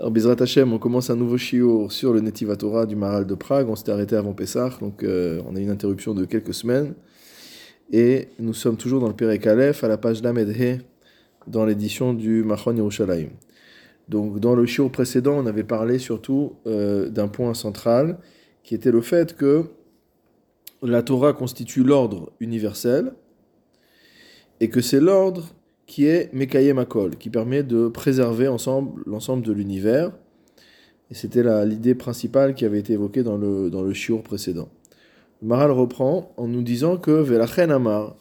Alors, Bezrat Hashem, on commence un nouveau shiur sur le Netiva Torah du Maral de Prague. On s'était arrêté avant Pessah, donc euh, on a eu une interruption de quelques semaines. Et nous sommes toujours dans le Perek Aleph, à la page Lamed He, dans l'édition du Machon Yerushalayim. Donc, dans le shiur précédent, on avait parlé surtout euh, d'un point central, qui était le fait que la Torah constitue l'ordre universel, et que c'est l'ordre qui est Mekayem Akol, qui permet de préserver ensemble l'ensemble de l'univers. Et c'était l'idée principale qui avait été évoquée dans le, dans le shiur précédent. Maral reprend en nous disant que Velachen Amar,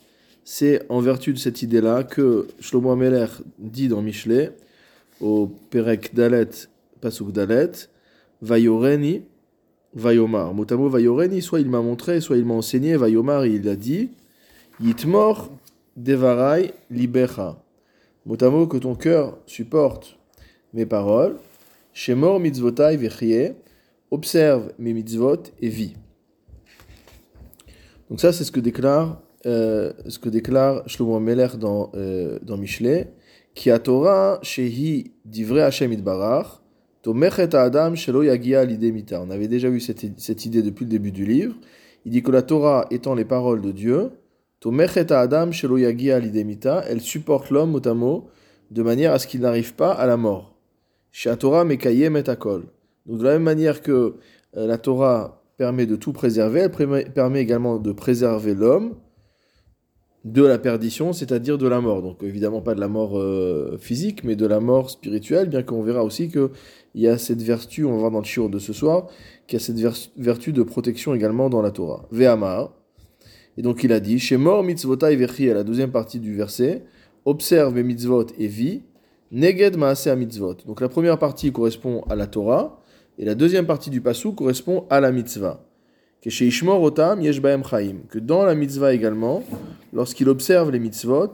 c'est en vertu de cette idée-là que Shlomo Ameler dit dans Michelet, au Perek Dalet, Pasuk Dalet, Vayoreni, Vayomar. Motamo Vayoreni, soit il m'a montré, soit il m'a enseigné, Vayomar, il a dit, Yitmor Devarai libecha. Motamo que ton cœur supporte mes paroles. Shemor mitzvotai vechie. Observe mes mitzvot et vis. Donc ça, c'est ce que déclare, euh, ce que déclare Shlomo Meler dans, euh, dans Michelet. Ki Torah shehi divrei Hashem itbarach. Adam. On avait déjà vu cette, cette idée depuis le début du livre. Il dit que la Torah étant les paroles de Dieu, Adam elle supporte l'homme mot de manière à ce qu'il n'arrive pas à la mort. Torah mekayem et akol. Donc de la même manière que euh, la Torah permet de tout préserver, elle permet également de préserver l'homme de la perdition, c'est-à-dire de la mort. Donc évidemment pas de la mort euh, physique, mais de la mort spirituelle, bien qu'on verra aussi qu'il y a cette vertu, on va voir dans le shiur de ce soir, qu'il y a cette vertu de protection également dans la Torah. Ve'amar, et donc il a dit, chez mort mitzvotai vechi, à la deuxième partie du verset, observe mes mitzvot et vis, neged maaseh mitzvot. Donc la première partie correspond à la Torah, et la deuxième partie du passou correspond à la mitzvah. Que chez Ishmor otam yesh chaim. Que dans la mitzvah également, lorsqu'il observe les mitzvot,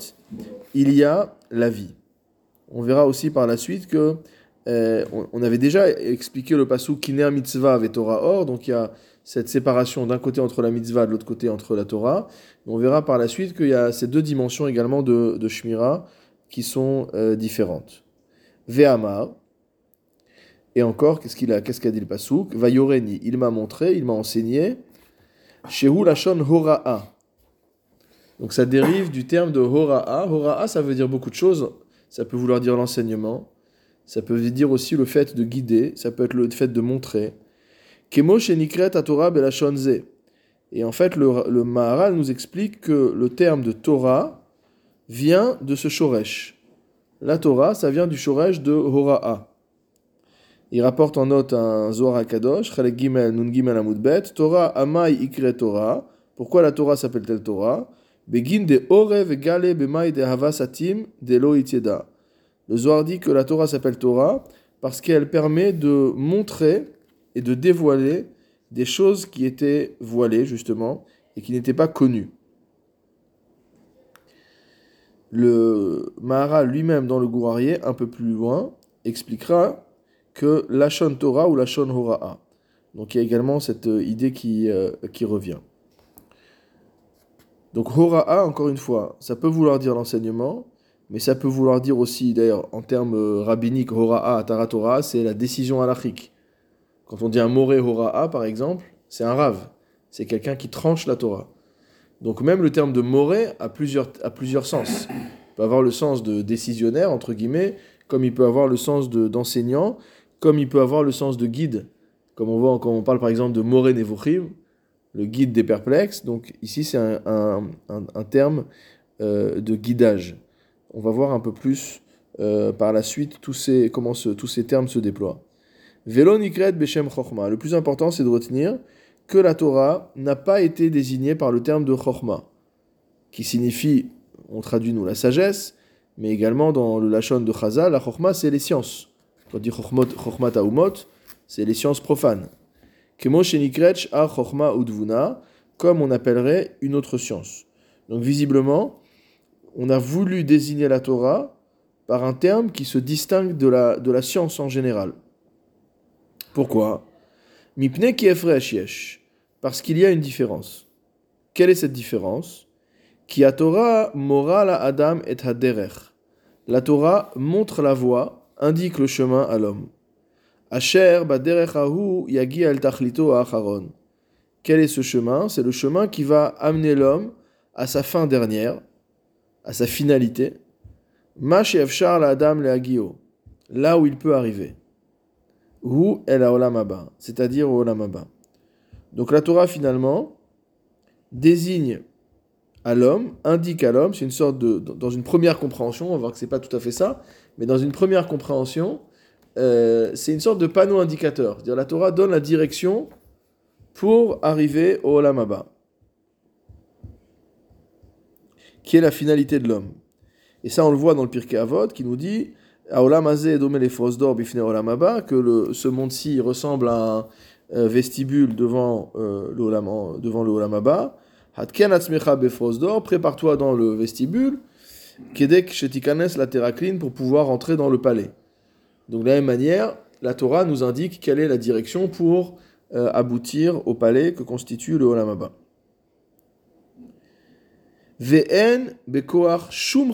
il y a la vie. On verra aussi par la suite que euh, on, avait déjà expliqué le passou kiner mitzvah avec Torah or, donc il y a cette séparation d'un côté entre la mitzvah, de l'autre côté entre la Torah. On verra par la suite qu'il y a ces deux dimensions également de, de Shmira qui sont euh, différentes. Ve'amar, et encore, qu'est-ce qu'il a, qu'est-ce qu'a dit le Pasuk? Vayoreni, il m'a montré, il m'a enseigné. Shehu lashon hora'a. Donc ça dérive du terme de hora'a. Hora'a, ça veut dire beaucoup de choses. Ça peut vouloir dire l'enseignement. Ça peut dire aussi le fait de guider. Ça peut être le fait de montrer. Kemo shenikret Torah belashonze. Et en fait, le, Maharal nous explique que le terme de Torah vient de ce shoresh. La Torah, ça vient du shoresh de Hora'a. Il rapporte en note un Zohar Kadosh, Chalek Gimel, Nun Gimel Amudbet, Torah Amai Ikre Torah. Pourquoi la Torah s'appelle-t-elle Torah? Begin de de Havasatim de Le Zohar dit que la Torah s'appelle Torah parce qu'elle permet de montrer et de dévoiler des choses qui étaient voilées, justement, et qui n'étaient pas connues. Le Mahara lui-même, dans le Gourarié, un peu plus loin, expliquera que Lachon Torah ou Lachon Hora'a. Donc il y a également cette idée qui, euh, qui revient. Donc Hora'a, encore une fois, ça peut vouloir dire l'enseignement, mais ça peut vouloir dire aussi, d'ailleurs, en termes rabbiniques, Hora'a, Taratora, c'est la décision halachique. Quand on dit un Moré Hora'a, par exemple, c'est un Rav. C'est quelqu'un qui tranche la Torah. Donc même le terme de Moré a plusieurs, a plusieurs sens. Il peut avoir le sens de décisionnaire, entre guillemets, comme il peut avoir le sens d'enseignant, comme il peut avoir le sens de guide. Comme on voit quand on parle par exemple de Moré Nevuchim, le guide des perplexes. Donc ici c'est un, un, terme euh, de guidage. On va voir un peu plus euh, par la suite tous ces, comment tous ces termes se déploient. Le plus important, c'est de retenir que la Torah n'a pas été désignée par le terme de Chochma, qui signifie, on traduit nous, la sagesse, mais également dans le Lachon de Chazal, la Chochma, c'est les sciences. Quand on dit Chochma Taumot, c'est les sciences profanes. Kemo a Chochma Udvuna, comme on appellerait une autre science. Donc visiblement, on a voulu désigner la Torah par un terme qui se distingue de la, de la science en général. Pourquoi? Parce qu'il y a une différence. Quelle est cette différence? Ki Torah moral Adam et haderech. La Torah montre la voie, indique le chemin à l'homme. Asher yagi tachlito acharon. Quel est ce chemin? C'est le chemin qui va amener l'homme à sa fin dernière, à sa finalité. Ma efshar la adam le là où il peut arriver. Hu el olamaba, c'est-à-dire au olamaba. Donc la Torah finalement désigne à l'homme, indique à l'homme, c'est une sorte de, dans une première compréhension, on va voir que c'est pas tout à fait ça, mais dans une première compréhension, euh, c'est une sorte de panneau indicateur. C'est-à-dire la Torah donne la direction pour arriver au Olam qui est la finalité de l'homme. Et ça, on le voit dans le Pirkei Avot, qui nous dit que le, ce monde-ci ressemble à un euh, vestibule devant euh, le devant prépare-toi dans le vestibule, kedek shetikanes la terakline pour pouvoir entrer dans le palais. Donc de la même manière, la Torah nous indique quelle est la direction pour euh, aboutir au palais que constitue le Olam Abba. Ve'en bekoach shum.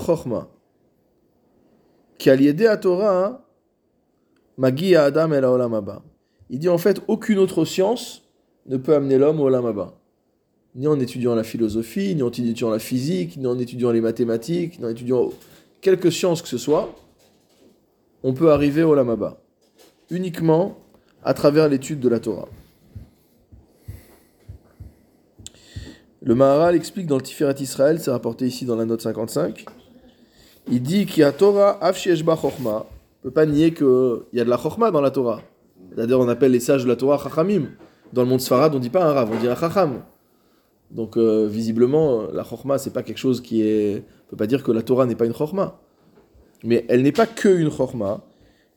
Torah, magi adam Olam Abba. Il dit en fait aucune autre science ne peut amener l'homme au Olam Abba. Ni en étudiant la philosophie, ni en étudiant la physique, ni en étudiant les mathématiques, ni en étudiant quelque science que ce soit, on peut arriver au Lamaba, uniquement à travers l'étude de la Torah. Le Maharal explique dans le Tiferet Israël, c'est rapporté ici dans la note 55, il dit qu'il y a Torah afsheshba chokma, on peut pas nier qu'il y a de la chokma dans la Torah. D'ailleurs, on appelle les sages de la Torah chachamim. Dans le monde sfarad, on dit pas un rav, on dit un chacham. Donc, euh, visiblement, la chokma, c'est pas quelque chose qui est. On peut pas dire que la Torah n'est pas une chokma. Mais elle n'est pas que une chorma.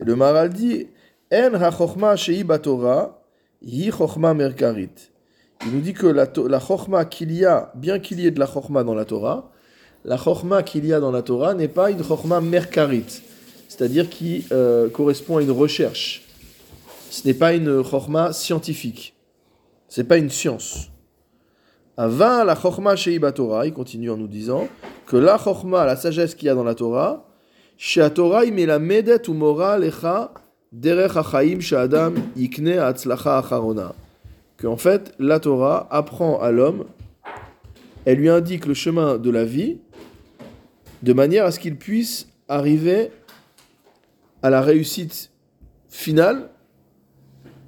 Et le Maral dit En ha shei batora, hi chorma merkarit. Il nous dit que la, la chorma qu'il y a, bien qu'il y ait de la chorma dans la Torah, la chorma qu'il y a dans la Torah n'est pas une chorma merkarite, c'est-à-dire qui euh, correspond à une recherche. Ce n'est pas une chorma scientifique. Ce n'est pas une science. Avant la chorma sheiba Torah, il continue en nous disant que la chorma, la sagesse qu'il y a dans la Torah, shea Torah il la medet ou lecha derech hachaim sheadam ikne atzlacha acharona. Que en fait, la Torah apprend à l'homme, elle lui indique le chemin de la vie de manière à ce qu'il puisse arriver à la réussite finale.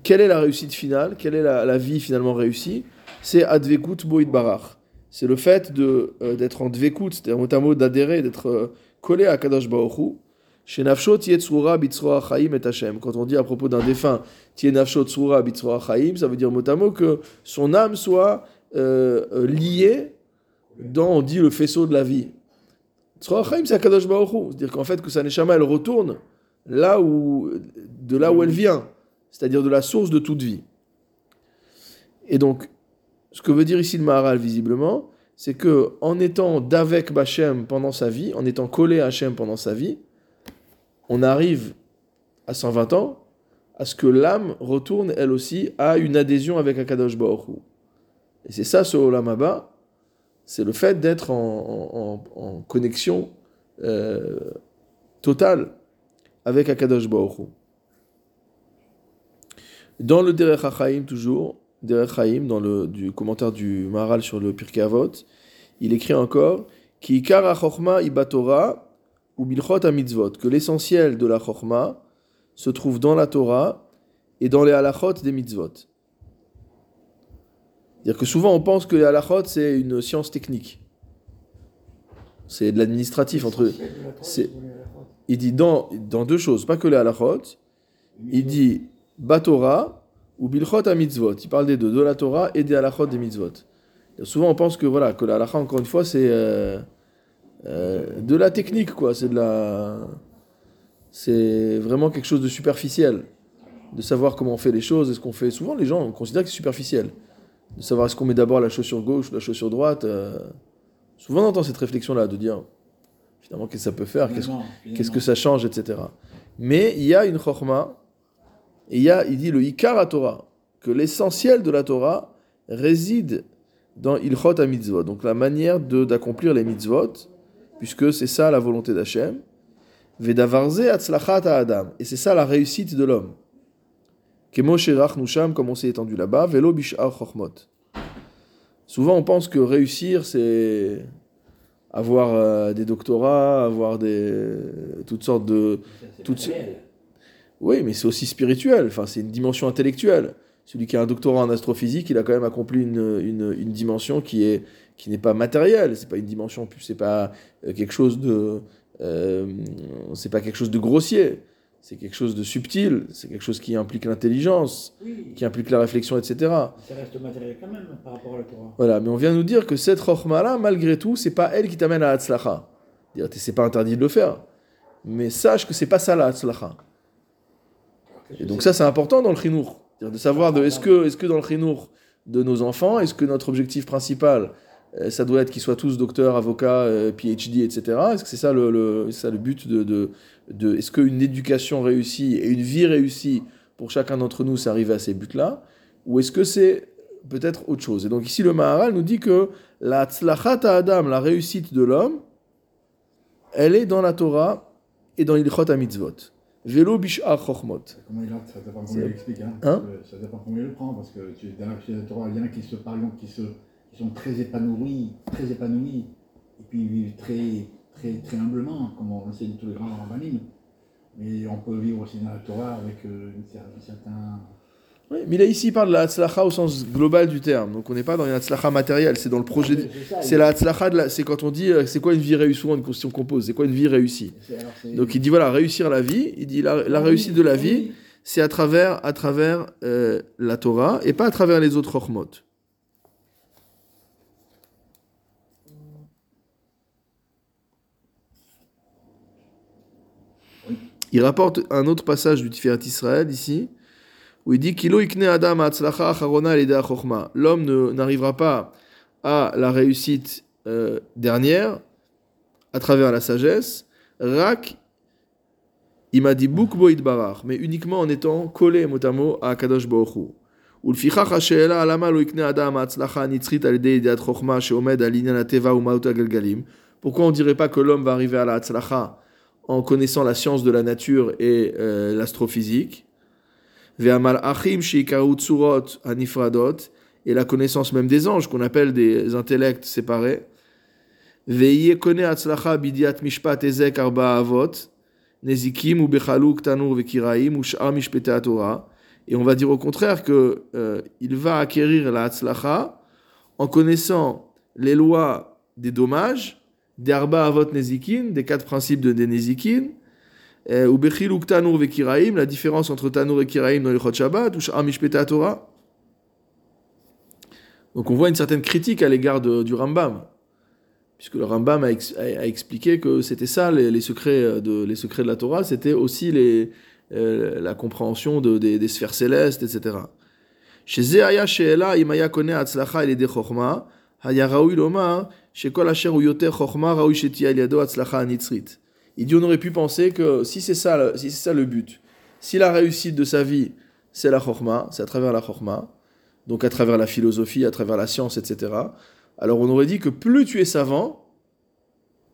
Quelle est la réussite finale? Quelle est la, vie finalement réussie? C'est Advekut Boïd Barach. C'est le fait euh, d'être en Dvekut, c'est-à-dire mot d'adhérer, d'être euh, collé à Kadosh Baoru. Chez Nafshot Yetzura Bitzroa Chaim et Hashem. Quand on dit à propos d'un défunt, Tie Nafshot Tsura Chaim, ça veut dire mot à mot que son âme soit euh liée dans, on dit, le faisceau de la vie. C'est-à-dire qu'en fait, que sa Neshama, elle retourne là où, de là où elle vient, c'est-à-dire de la source de toute vie. Et donc, ce que veut dire ici le Maharal, visiblement, c'est que en étant d'avec Bachem pendant sa vie, en étant collé à Hachem pendant sa vie, on arrive à 120 ans à ce que l'âme retourne elle aussi à une adhésion avec Akadosh Baruch Et c'est ça ce Olam c'est le fait d'être en, connexion euh, totale avec Akadosh Baruch Dans le Derech HaChaim toujours, Derech dans le commentaire du Maharal sur le Pirkei Avot, il écrit encore Ki ibatora ou mitzvot, que l'essentiel de la chokma se trouve dans la Torah et dans les halachot des mitzvot. C'est-à-dire que souvent on pense que halachot c'est une science technique. C'est de l'administratif entre. Il dit dans, dans deux choses, pas que les halachot. Il dit Batora ou Bilchot à mitzvot. Il parle des deux, de la Torah et des halachot des mitzvot. souvent on pense que voilà que la encore une fois c'est euh, euh, de la technique quoi, c'est de la c'est vraiment quelque chose de superficiel, de savoir comment on fait les choses, est-ce qu'on fait souvent les gens considèrent que c'est superficiel, de savoir est-ce qu'on met d'abord la chaussure gauche ou la chaussure droite. Euh, souvent on entend cette réflexion là de dire finalement qu'est-ce que ça peut faire, qu'est-ce que ça change, etc. Mais il y a une chorma et il, y a, il dit le Ikar à Torah, que l'essentiel de la Torah réside dans Ilchot à mitzvot, donc la manière d'accomplir les mitzvot, puisque c'est ça la volonté d'Hachem. Vedavarze atzlachat Adam, et c'est ça la réussite de l'homme. Comme on s'est étendu là-bas, Velo. Souvent, on pense que réussir, c'est avoir euh, des doctorats, avoir des, toutes sortes de. Toutes-. Oui, mais c'est aussi spirituel. Enfin, c'est une dimension intellectuelle. Celui qui a un doctorat en astrophysique, il a quand même accompli une, une, une dimension qui est qui n'est pas matérielle. C'est pas une dimension, c'est pas euh, quelque chose de, euh, c'est pas quelque chose de grossier. C'est quelque chose de subtil. C'est quelque chose qui implique l'intelligence, Oui, qui implique la réflexion, etc. ça reste matériel quand même par rapport à la Torah. Voilà, mais on vient nous dire que cette chokhmah-là, malgré tout, c'est pas elle qui t'amène à la tzlacha. Dire, C'est pas interdit de le faire. Mais sache que c'est pas ça la tzlacha. Et donc ça, c'est important dans le chinour. De savoir de, est-ce que, est que dans le chinour de nos enfants, est-ce que notre objectif principal, ça doit être qu'ils soient tous docteurs, avocats, euh, PhD, etc. Est-ce que c'est ça le, le- c'est ça le but de, de, de- est-ce qu'une éducation réussie et une vie réussie pour chacun d'entre nous, c'est arriver à ces buts-là? Ou est-ce que c'est peut-être autre chose? Et donc ici, le Maharal nous dit que la tzlachat Adam, la réussite de l'homme, elle est dans la Torah et dans l'ilchot mitzvot. Velo bish'ar chochmot. Comment il a, ça dépend comment il l'explique. Hein. Hein? Euh, ça dépend comment il le prend. Parce que tu, dans la Torah, il y en a qui, se, par exemple, qui, se, qui sont très épanouis, très épanouis, et puis ils vivent très, très, très humblement, comme on enseigne tous les grands rabbinim. Mais on peut vivre aussi dans la Torah avec euh, un certain. Oui, mais là, ici, il parle de la hatzlacha au sens global du terme. Donc, on n'est pas dans une hatzlacha matérielle, c'est dans le projet. de- ça, C'est la hatzlacha, de la- c'est quand on dit euh, c'est quoi une vie réussie, souvent une question qu'on pose, c'est quoi une vie réussie? Donc, il dit voilà, réussir la vie, il dit la, la réussite de la vie, c'est à travers, à travers euh, la Torah et pas à travers les autres chormot. Il rapporte un autre passage du Tiferet Israël ici, où il dit Kilo ikne adam ha'atzlacha acharona al yedei ha'chochma. L'homme ne- n'arrivera pas à la réussite euh, dernière à travers la sagesse, rak il m'a dit bo barach, mais uniquement en étant collé mot à mot à Kadosh Baruch Hu. ולפיכך השאלה למה לא יקנה אדם ההצלחה הנצחית על ידי ידיעת חוכמה שעומד על עניין הטבע ומהות הגלגלים Pourquoi on ne dirait pas que l'homme va arriver à la הצלחה en connaissant la science de la nature et euh, l'astrophysique. Achim anifradot et la connaissance même des anges qu'on appelle des intellects séparés. Bidiat mishpat ezek arba avot nezikim tanur vekiraim. Et on va dire au contraire que euh, il va acquérir la atzlacha en connaissant les lois des dommages des Avot Nezikin, des quatre principes de Nezikin, euh, ou Bechiluk Tanur Vekiraim, la différence entre Tanur et Kiraim dans le Shabbat, ou Sh'am Torah. Donc on voit une certaine critique à l'égard du Rambam, puisque le Rambam a, ex, a, a expliqué que c'était ça les, les, secrets de, les secrets de la Torah, c'était aussi les, euh, la compréhension de, des, des, sphères célestes, etc. Chez Zeaya Sheela, Imaya Kone Atzlacha et Haya Raoui Lomar, il dit on aurait pu penser que si c'est ça, si c'est ça le but, si la réussite de sa vie c'est la chorma, c'est à travers la chorma, donc à travers la philosophie, à travers la science, etc. Alors on aurait dit que plus tu es savant,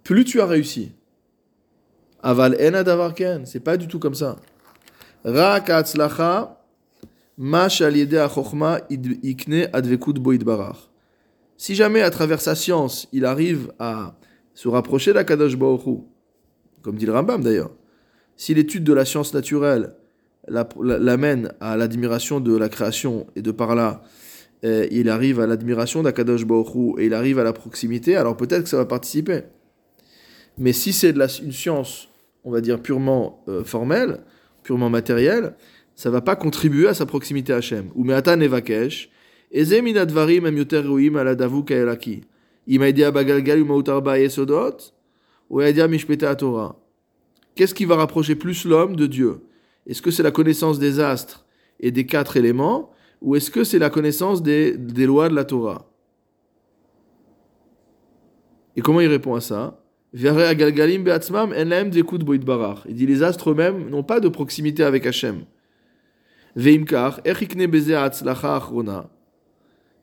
plus tu as réussi. Aval en c'est pas du tout comme ça. Ra ma ikne advekut boidbarach. Si jamais à travers sa science, il arrive à se rapprocher d'Akadosh Hu, comme dit le Rambam d'ailleurs, si l'étude de la science naturelle la- la- l'amène à l'admiration de la création et de par là, euh, il arrive à l'admiration d'Akadosh Hu et il arrive à la proximité, alors peut-être que ça va participer. Mais si c'est une science, on va dire purement euh, formelle, purement matériel, ça va pas contribuer à sa proximité à Hachem. Ou me'ata nevakesh, ou. Qu'est-ce qui va rapprocher plus l'homme de Dieu? Est-ce que c'est la connaissance des astres et des quatre éléments, ou est-ce que c'est la connaissance des, lois de la Torah? Et comment il répond à ça? Il dit les astres eux-mêmes n'ont pas de proximité avec Hachem. Veimkar,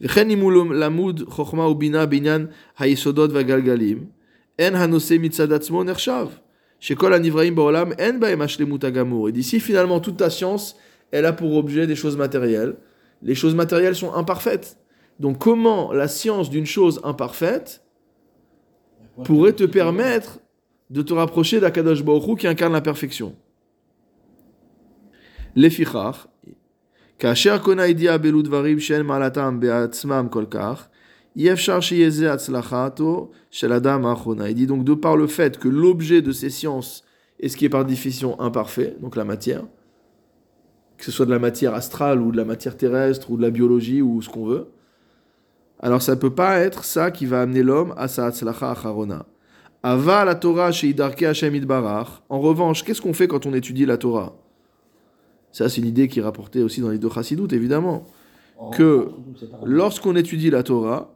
et d'ici, finalement, toute ta science, elle a pour objet des choses matérielles. Les choses matérielles sont imparfaites. Donc, comment la science d'une chose imparfaite pourrait te permettre de te rapprocher d'Akadosh Baruch Hu qui incarne la perfection? Les כאשר קונה ידיעה באלו דברים שאין מעלתם בעצמם כל כך, אי אפשר שיהיה זה הצלחתו של אדם האחרונה. Il dit donc de par le fait que l'objet de ces sciences est ce qui est par définition imparfait, donc la matière, que ce soit de la matière astrale ou de la matière terrestre ou de la biologie ou ce qu'on veut, alors ça ne peut pas être ça qui va amener l'homme à sa atzlacha acharona. Ava la Torah chez Idarke Hashem Idbarach. En revanche, qu'est-ce qu'on fait quand on étudie la Torah Ça, c'est une idée qui est rapportée aussi dans les deux chassidoutes, évidemment. Que lorsqu'on étudie la Torah,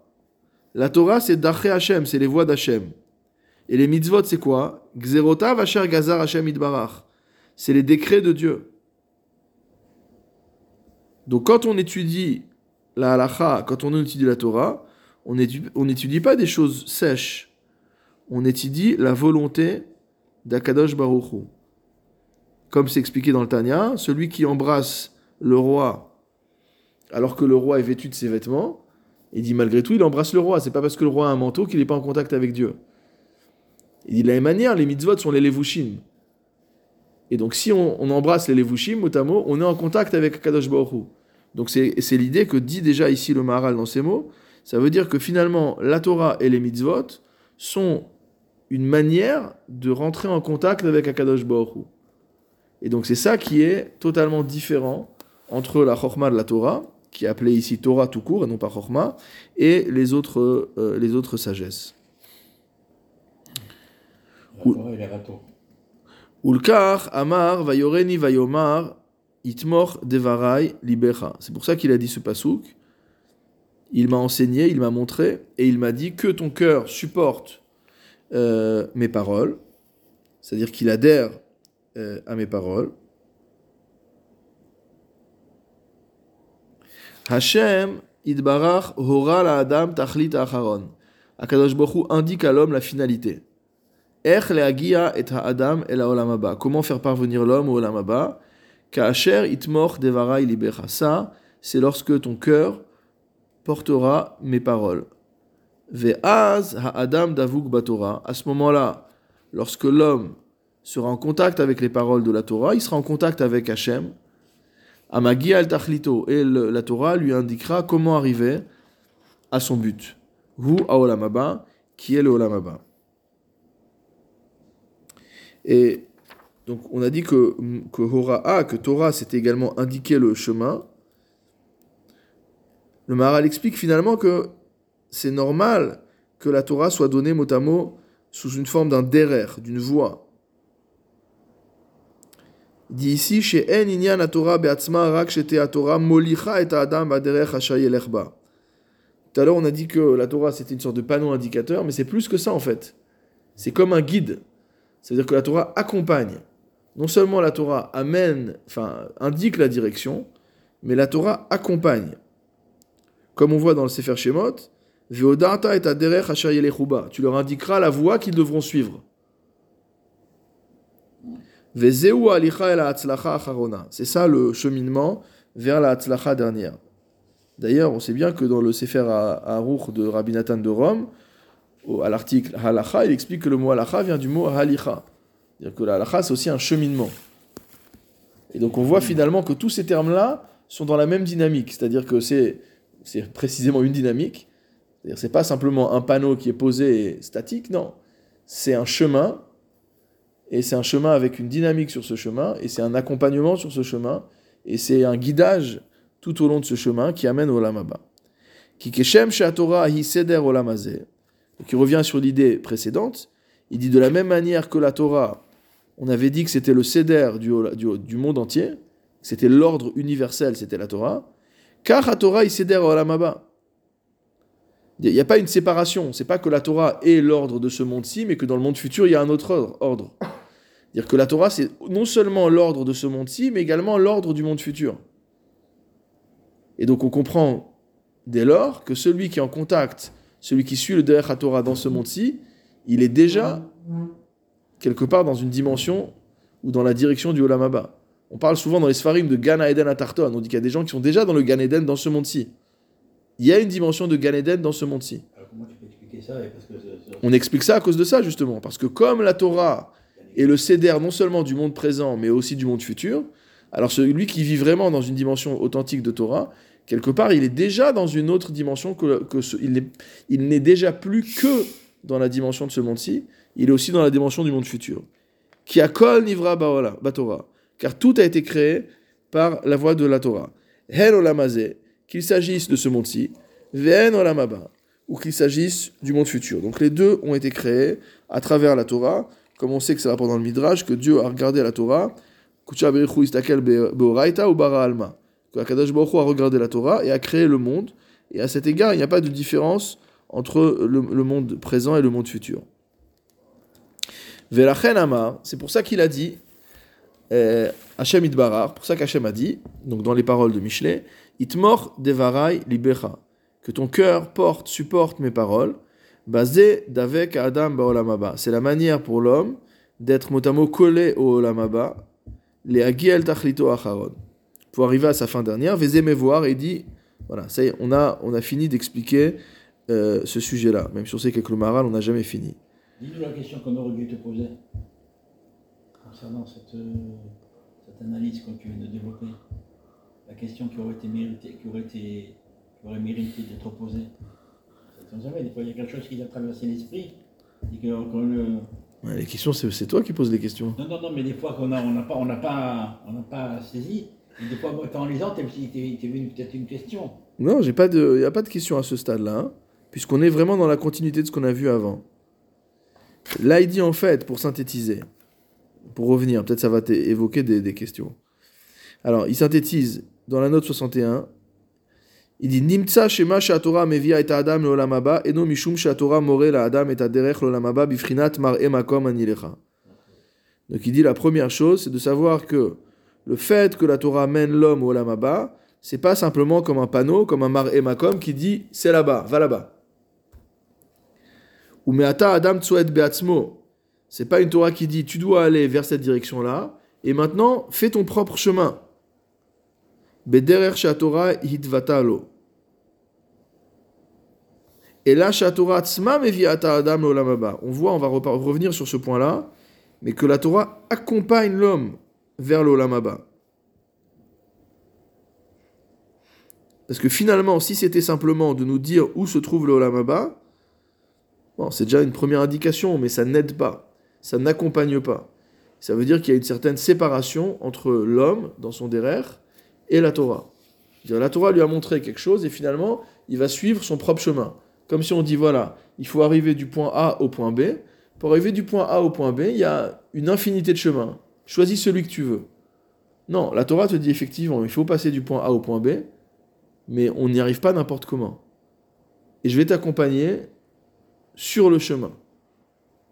la Torah c'est Daché Hashem, c'est les voix d'Hashem. Et les mitzvot, c'est quoi? Gzerota Vasher Gazar Hashem Idbarach. C'est les décrets de Dieu. Donc quand on étudie la halacha, quand on étudie la Torah, on n'étudie pas des choses sèches. On étudie la volonté d'Akadosh Baruch Hu. Comme c'est expliqué dans le Tanya, celui qui embrasse le roi alors que le roi est vêtu de ses vêtements, il dit malgré tout, il embrasse le roi. C'est pas parce que le roi a un manteau qu'il n'est pas en contact avec Dieu. Il dit de la même manière, les mitzvot sont les levushim. Et donc si on, embrasse les levushim, mot à mot, on est en contact avec Akadosh Baruch. Donc c'est l'idée que dit déjà ici le Maharal dans ces mots. Ça veut dire que finalement, la Torah et les mitzvot sont une manière de rentrer en contact avec Akadosh Baruch. Et donc c'est ça qui est totalement différent entre la Chorma de la Torah, qui est appelée ici Torah tout court et non pas Chorma, et les autres, euh, les autres sagesses. Ulkar, Amar, Vayoreni, Vayomar, Itmor, Devarai, Libecha. C'est pour ça qu'il a dit ce pasouk. Il m'a enseigné, il m'a montré, et il m'a dit que ton cœur supporte euh, mes paroles, c'est-à-dire qu'il adhère euh, à mes paroles. Hashem idbarach hora la adam tachlit acharon. Akadosh Baruch indique à l'homme la finalité. Ech leagia et ha'adam el ha'olam Comment faire parvenir l'homme au olam haba? Ka'asher itmor devarai libecha. Ça, c'est lorsque ton cœur portera mes paroles. Ve'az ha'adam davuk batora. À ce moment-là, lorsque l'homme sera en contact avec les paroles de la Torah, il sera en contact avec Hachem. Amagi al tachlito. Et la Torah lui indiquera comment arriver à son but. Hu aolamaba, qui est le olamaba. Et donc on a dit que, que Hora'a, que Torah, c'était également indiquer le chemin. Le Maharal explique finalement que c'est normal que la Torah soit donnée mot à mot sous une forme d'un derer, d'une voix. Dit ici, chez En Inyan la Torah be'atzma rak shete Torah molicha et adam baderech ba. Tout à l'heure, on a dit que la Torah c'était une sorte de panneau indicateur, mais c'est plus que ça en fait. C'est comme un guide. C'est-à-dire que la Torah accompagne. Non seulement la Torah amène, enfin, indique la direction, mais la Torah accompagne. Comme on voit dans le Sefer Shemot, Veodata et Tu leur indiqueras la voie qu'ils devront suivre. C'est ça le cheminement vers la Hatzlacha dernière. D'ailleurs, on sait bien que dans le Sefer Aruch de Rabbi Nathan de Rome, à l'article Halacha, il explique que le mot Halacha vient du mot Halicha. C'est-à-dire que la Halacha, c'est aussi un cheminement. Et donc on voit finalement que tous ces termes-là sont dans la même dynamique. C'est-à-dire que c'est précisément une dynamique. C'est-à-dire c'est pas simplement un panneau qui est posé statique, non. C'est un chemin et c'est un chemin avec une dynamique sur ce chemin, et c'est un accompagnement sur ce chemin, et c'est un guidage tout au long de ce chemin qui amène au Lamaba. Qui keshem Torah qui revient sur l'idée précédente, il dit de la même manière que la Torah, on avait dit que c'était le seder du, du, monde entier, c'était l'ordre universel, c'était la Torah, car la Torah hi seder olamaba. Il n'y a pas une séparation, c'est pas que la Torah est l'ordre de ce monde-ci, mais que dans le monde futur, il y a un autre ordre. Dire que la Torah, c'est non seulement l'ordre de ce monde-ci, mais également l'ordre du monde futur. Et donc on comprend dès lors que celui qui est en contact, celui qui suit le Derech Torah dans ce monde-ci, il est déjà quelque part dans une dimension ou dans la direction du Olam On parle souvent dans les Sfarim de Gan Eden à Tarton. On dit qu'il y a des gens qui sont déjà dans le Gan Eden dans ce monde-ci. Il y a une dimension de Gan Eden dans ce monde-ci. Alors comment tu peux expliquer ça? Et parce que c'est- c'est- On explique ça à cause de ça, justement. Parce que comme la Torah est le céder non seulement du monde présent, mais aussi du monde futur, alors celui qui vit vraiment dans une dimension authentique de Torah, quelque part, il est déjà dans une autre dimension que, ce- il n'est déjà plus que dans la dimension de ce monde-ci, il est aussi dans la dimension du monde futur. Qui a kol nivra batora. Car tout a été créé par la voix de la Torah. Hen olamazé, qu'il s'agisse de ce monde-ci, ven olamaba, ou qu'il s'agisse du monde futur. Donc les deux ont été créés à travers la Torah, comme on sait que ça va pendant le Midrash, que Dieu a regardé la Torah, Berichu Istakel Be- Beoraita ou Alma. Que Akadosh Baruch a regardé la Torah et a créé le monde. Et à cet égard, il n'y a pas de différence entre le, monde présent et le monde futur. Velachen c'est pour ça qu'il a dit, euh, Hachem Idbarar, pour ça qu'Hachem a dit, donc dans les paroles de Michelet, Itmor Devarai Libecha, que ton cœur porte, supporte mes paroles, basé d'avec Adam Baolamaba. C'est la manière pour l'homme d'être motamo collé au Olamaba, les Agiel Tachlito Acharon. Pour arriver à sa fin dernière, Vézé me voir et dit, voilà, ça y est, on a, on a fini d'expliquer euh, ce sujet-là. Même sait qu'avec le Maharal, on n'a jamais fini. Dis-nous la question qu'on aurait dû te poser concernant cette, euh, cette analyse que tu viens de développer. La question qui aurait été méritée, qui aurait été, qui aurait mérité d'être posée. On des fois il y a quelque chose qui a traversé l'esprit. et que- qu'on le- Ouais, les questions, c'est toi qui poses les questions. Non, non, non, mais des fois qu'on a, on n'a pas, on n'a pas, on n'a pas saisi. Et des fois, en lisant, t'es, venu peut-être une question. Non, j'ai pas de, y a pas de question à ce stade-là, hein, puisqu'on est vraiment dans la continuité de ce qu'on a vu avant. Là, il dit en fait, pour synthétiser, pour revenir, peut-être ça va évoquer des, des questions. Alors, il synthétise dans la note 61. Il dit Nimtsa shema shatora mevia et adam leolamaba eno mishum shatora more la adam et aderech leolamaba bifrinat mar emakom anilecha. Donc il dit la première chose, c'est de savoir que le fait que la Torah mène l'homme au olamaba, c'est pas simplement comme un panneau, comme un mar emakom qui dit c'est là-bas, va là-bas. Ou meata adam tsuet beatzmo. C'est pas une Torah qui dit tu dois aller vers cette direction-là et maintenant fais ton propre chemin. Bederer shatora hitvatalo. Et là, adam. On voit, on va revenir sur ce point-là, mais que la Torah accompagne l'homme vers l'olamaba. Parce que finalement, si c'était simplement de nous dire où se trouve le bon, c'est déjà une première indication, mais ça n'aide pas, ça n'accompagne pas. Ça veut dire qu'il y a une certaine séparation entre l'homme, dans son derrière, et la Torah. La Torah lui a montré quelque chose et finalement, il va suivre son propre chemin. Comme si on dit, voilà, il faut arriver du point A au point B. Pour arriver du point A au point B, il y a une infinité de chemins. Choisis celui que tu veux. Non, la Torah te dit effectivement, il faut passer du point A au point B, mais on n'y arrive pas n'importe comment. Et je vais t'accompagner sur le chemin.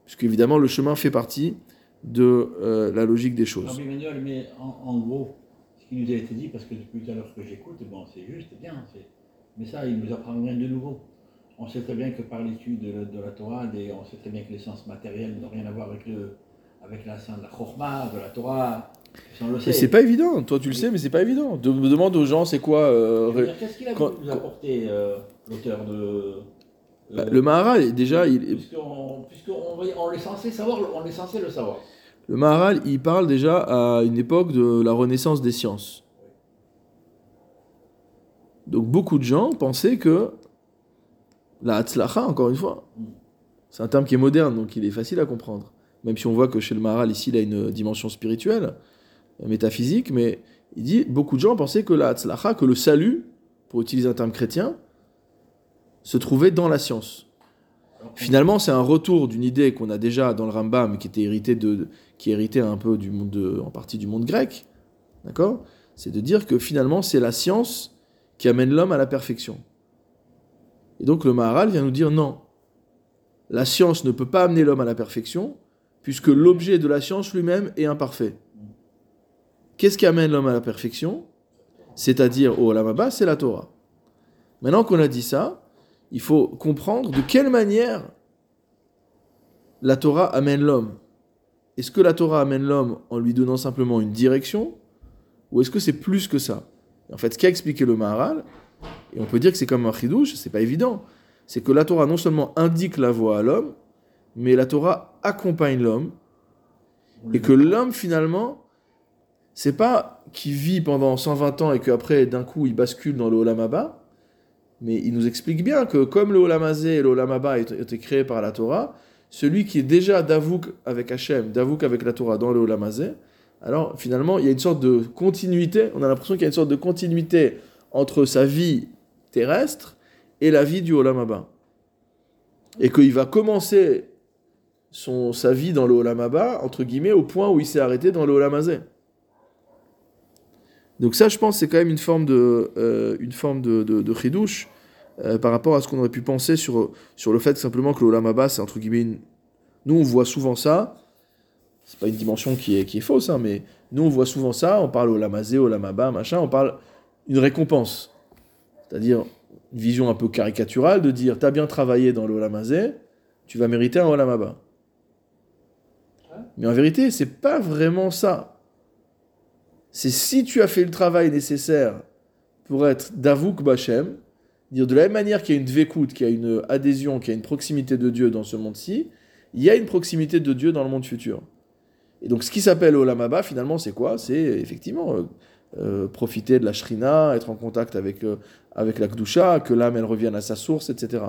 Puisque évidemment, le chemin fait partie de euh, la logique des choses. Rabbi Emmanuel, mais en, gros, ce qui nous a été dit, parce que depuis tout à l'heure que j'écoute, bon, c'est juste, bien, mais ça, il nous apprend rien de nouveau. On sait très bien que par l'étude de, la- de la Torah, des- on sait très bien que les sens matériels n'ont rien à voir avec, le, avec la science de la Chorma, de la Torah. Mais c'est pas évident, toi tu le sais, mais c'est pas évident. De, demande aux gens, c'est quoi euh, Qu'est-ce qu'il a quand- apporter, euh, l'auteur de. euh, Bah, Le Maharal, déjà, il, Puisqu'on on est censé savoir, le- on est censé le savoir. le Maharal, il parle déjà à une époque de la renaissance des sciences. Donc beaucoup de gens pensaient que la Hatzlacha, encore une fois, c'est un terme qui est moderne, donc il est facile à comprendre. Même si on voit que chez le Maharal, ici, il a une dimension spirituelle, euh, métaphysique, mais il dit, beaucoup de gens pensaient que la Hatzlacha, que le salut, pour utiliser un terme chrétien, se trouvait dans la science. Finalement, c'est un retour d'une idée qu'on a déjà dans le Rambam, qui était héritée de, qui héritait un peu du monde, de- en partie du monde grec, d'accord? C'est de dire que finalement, c'est la science qui amène l'homme à la perfection. Et donc le Maharal vient nous dire non, la science ne peut pas amener l'homme à la perfection, puisque l'objet de la science lui-même est imparfait. Qu'est-ce qui amène l'homme à la perfection? C'est-à-dire au Olamaba, c'est la Torah. Maintenant qu'on a dit ça, il faut comprendre de quelle manière la Torah amène l'homme. Est-ce que la Torah amène l'homme en lui donnant simplement une direction Ou est-ce que c'est plus que ça? En fait, ce qu'a expliqué le Maharal, et on peut dire que c'est comme un chidouche, c'est pas évident, c'est que la Torah non seulement indique la voie à l'homme, mais la Torah accompagne l'homme, et que l'homme finalement, c'est pas qu'il vit pendant 120 ans et qu'après d'un coup il bascule dans le Olam Haba, mais il nous explique bien que comme le Olam Hazé et le Olam Haba ont été créés par la Torah, celui qui est déjà d'Avouk avec Hachem, d'Avouk avec la Torah dans le Olam Hazé, alors finalement il y a une sorte de continuité, on a l'impression qu'il y a une sorte de continuité entre sa vie terrestre et la vie du Olam Haba. Et qu'il va commencer son, sa vie dans le Olam Haba, entre guillemets, au point où il s'est arrêté dans le Olam Hazé. Donc ça, je pense, c'est quand même une forme de, euh, une forme de, de, chidouche, euh, par rapport à ce qu'on aurait pu penser sur, sur le fait simplement que le Olam Haba, c'est entre guillemets une... Nous, on voit souvent ça, c'est pas une dimension qui est, qui est fausse, hein, mais nous, on voit souvent ça, on parle Olam Hazé, Olam Haba, machin, on parle une récompense. C'est-à-dire une vision un peu caricaturale de dire, t'as bien travaillé dans le Olam Hazé, tu vas mériter un Olam Haba. Mais en vérité, c'est pas vraiment ça. C'est si tu as fait le travail nécessaire pour être Davouk Bachem, dire de la même manière qu'il y a une dvékout, qu'il y a une adhésion, qu'il y a une proximité de Dieu dans ce monde-ci, il y a une proximité de Dieu dans le monde futur. Et donc ce qui s'appelle Olam Haba, finalement, c'est quoi? C'est effectivement euh, profiter de la shrina, être en contact avec, euh, avec la Kdusha, que l'âme elle revienne à sa source, etc.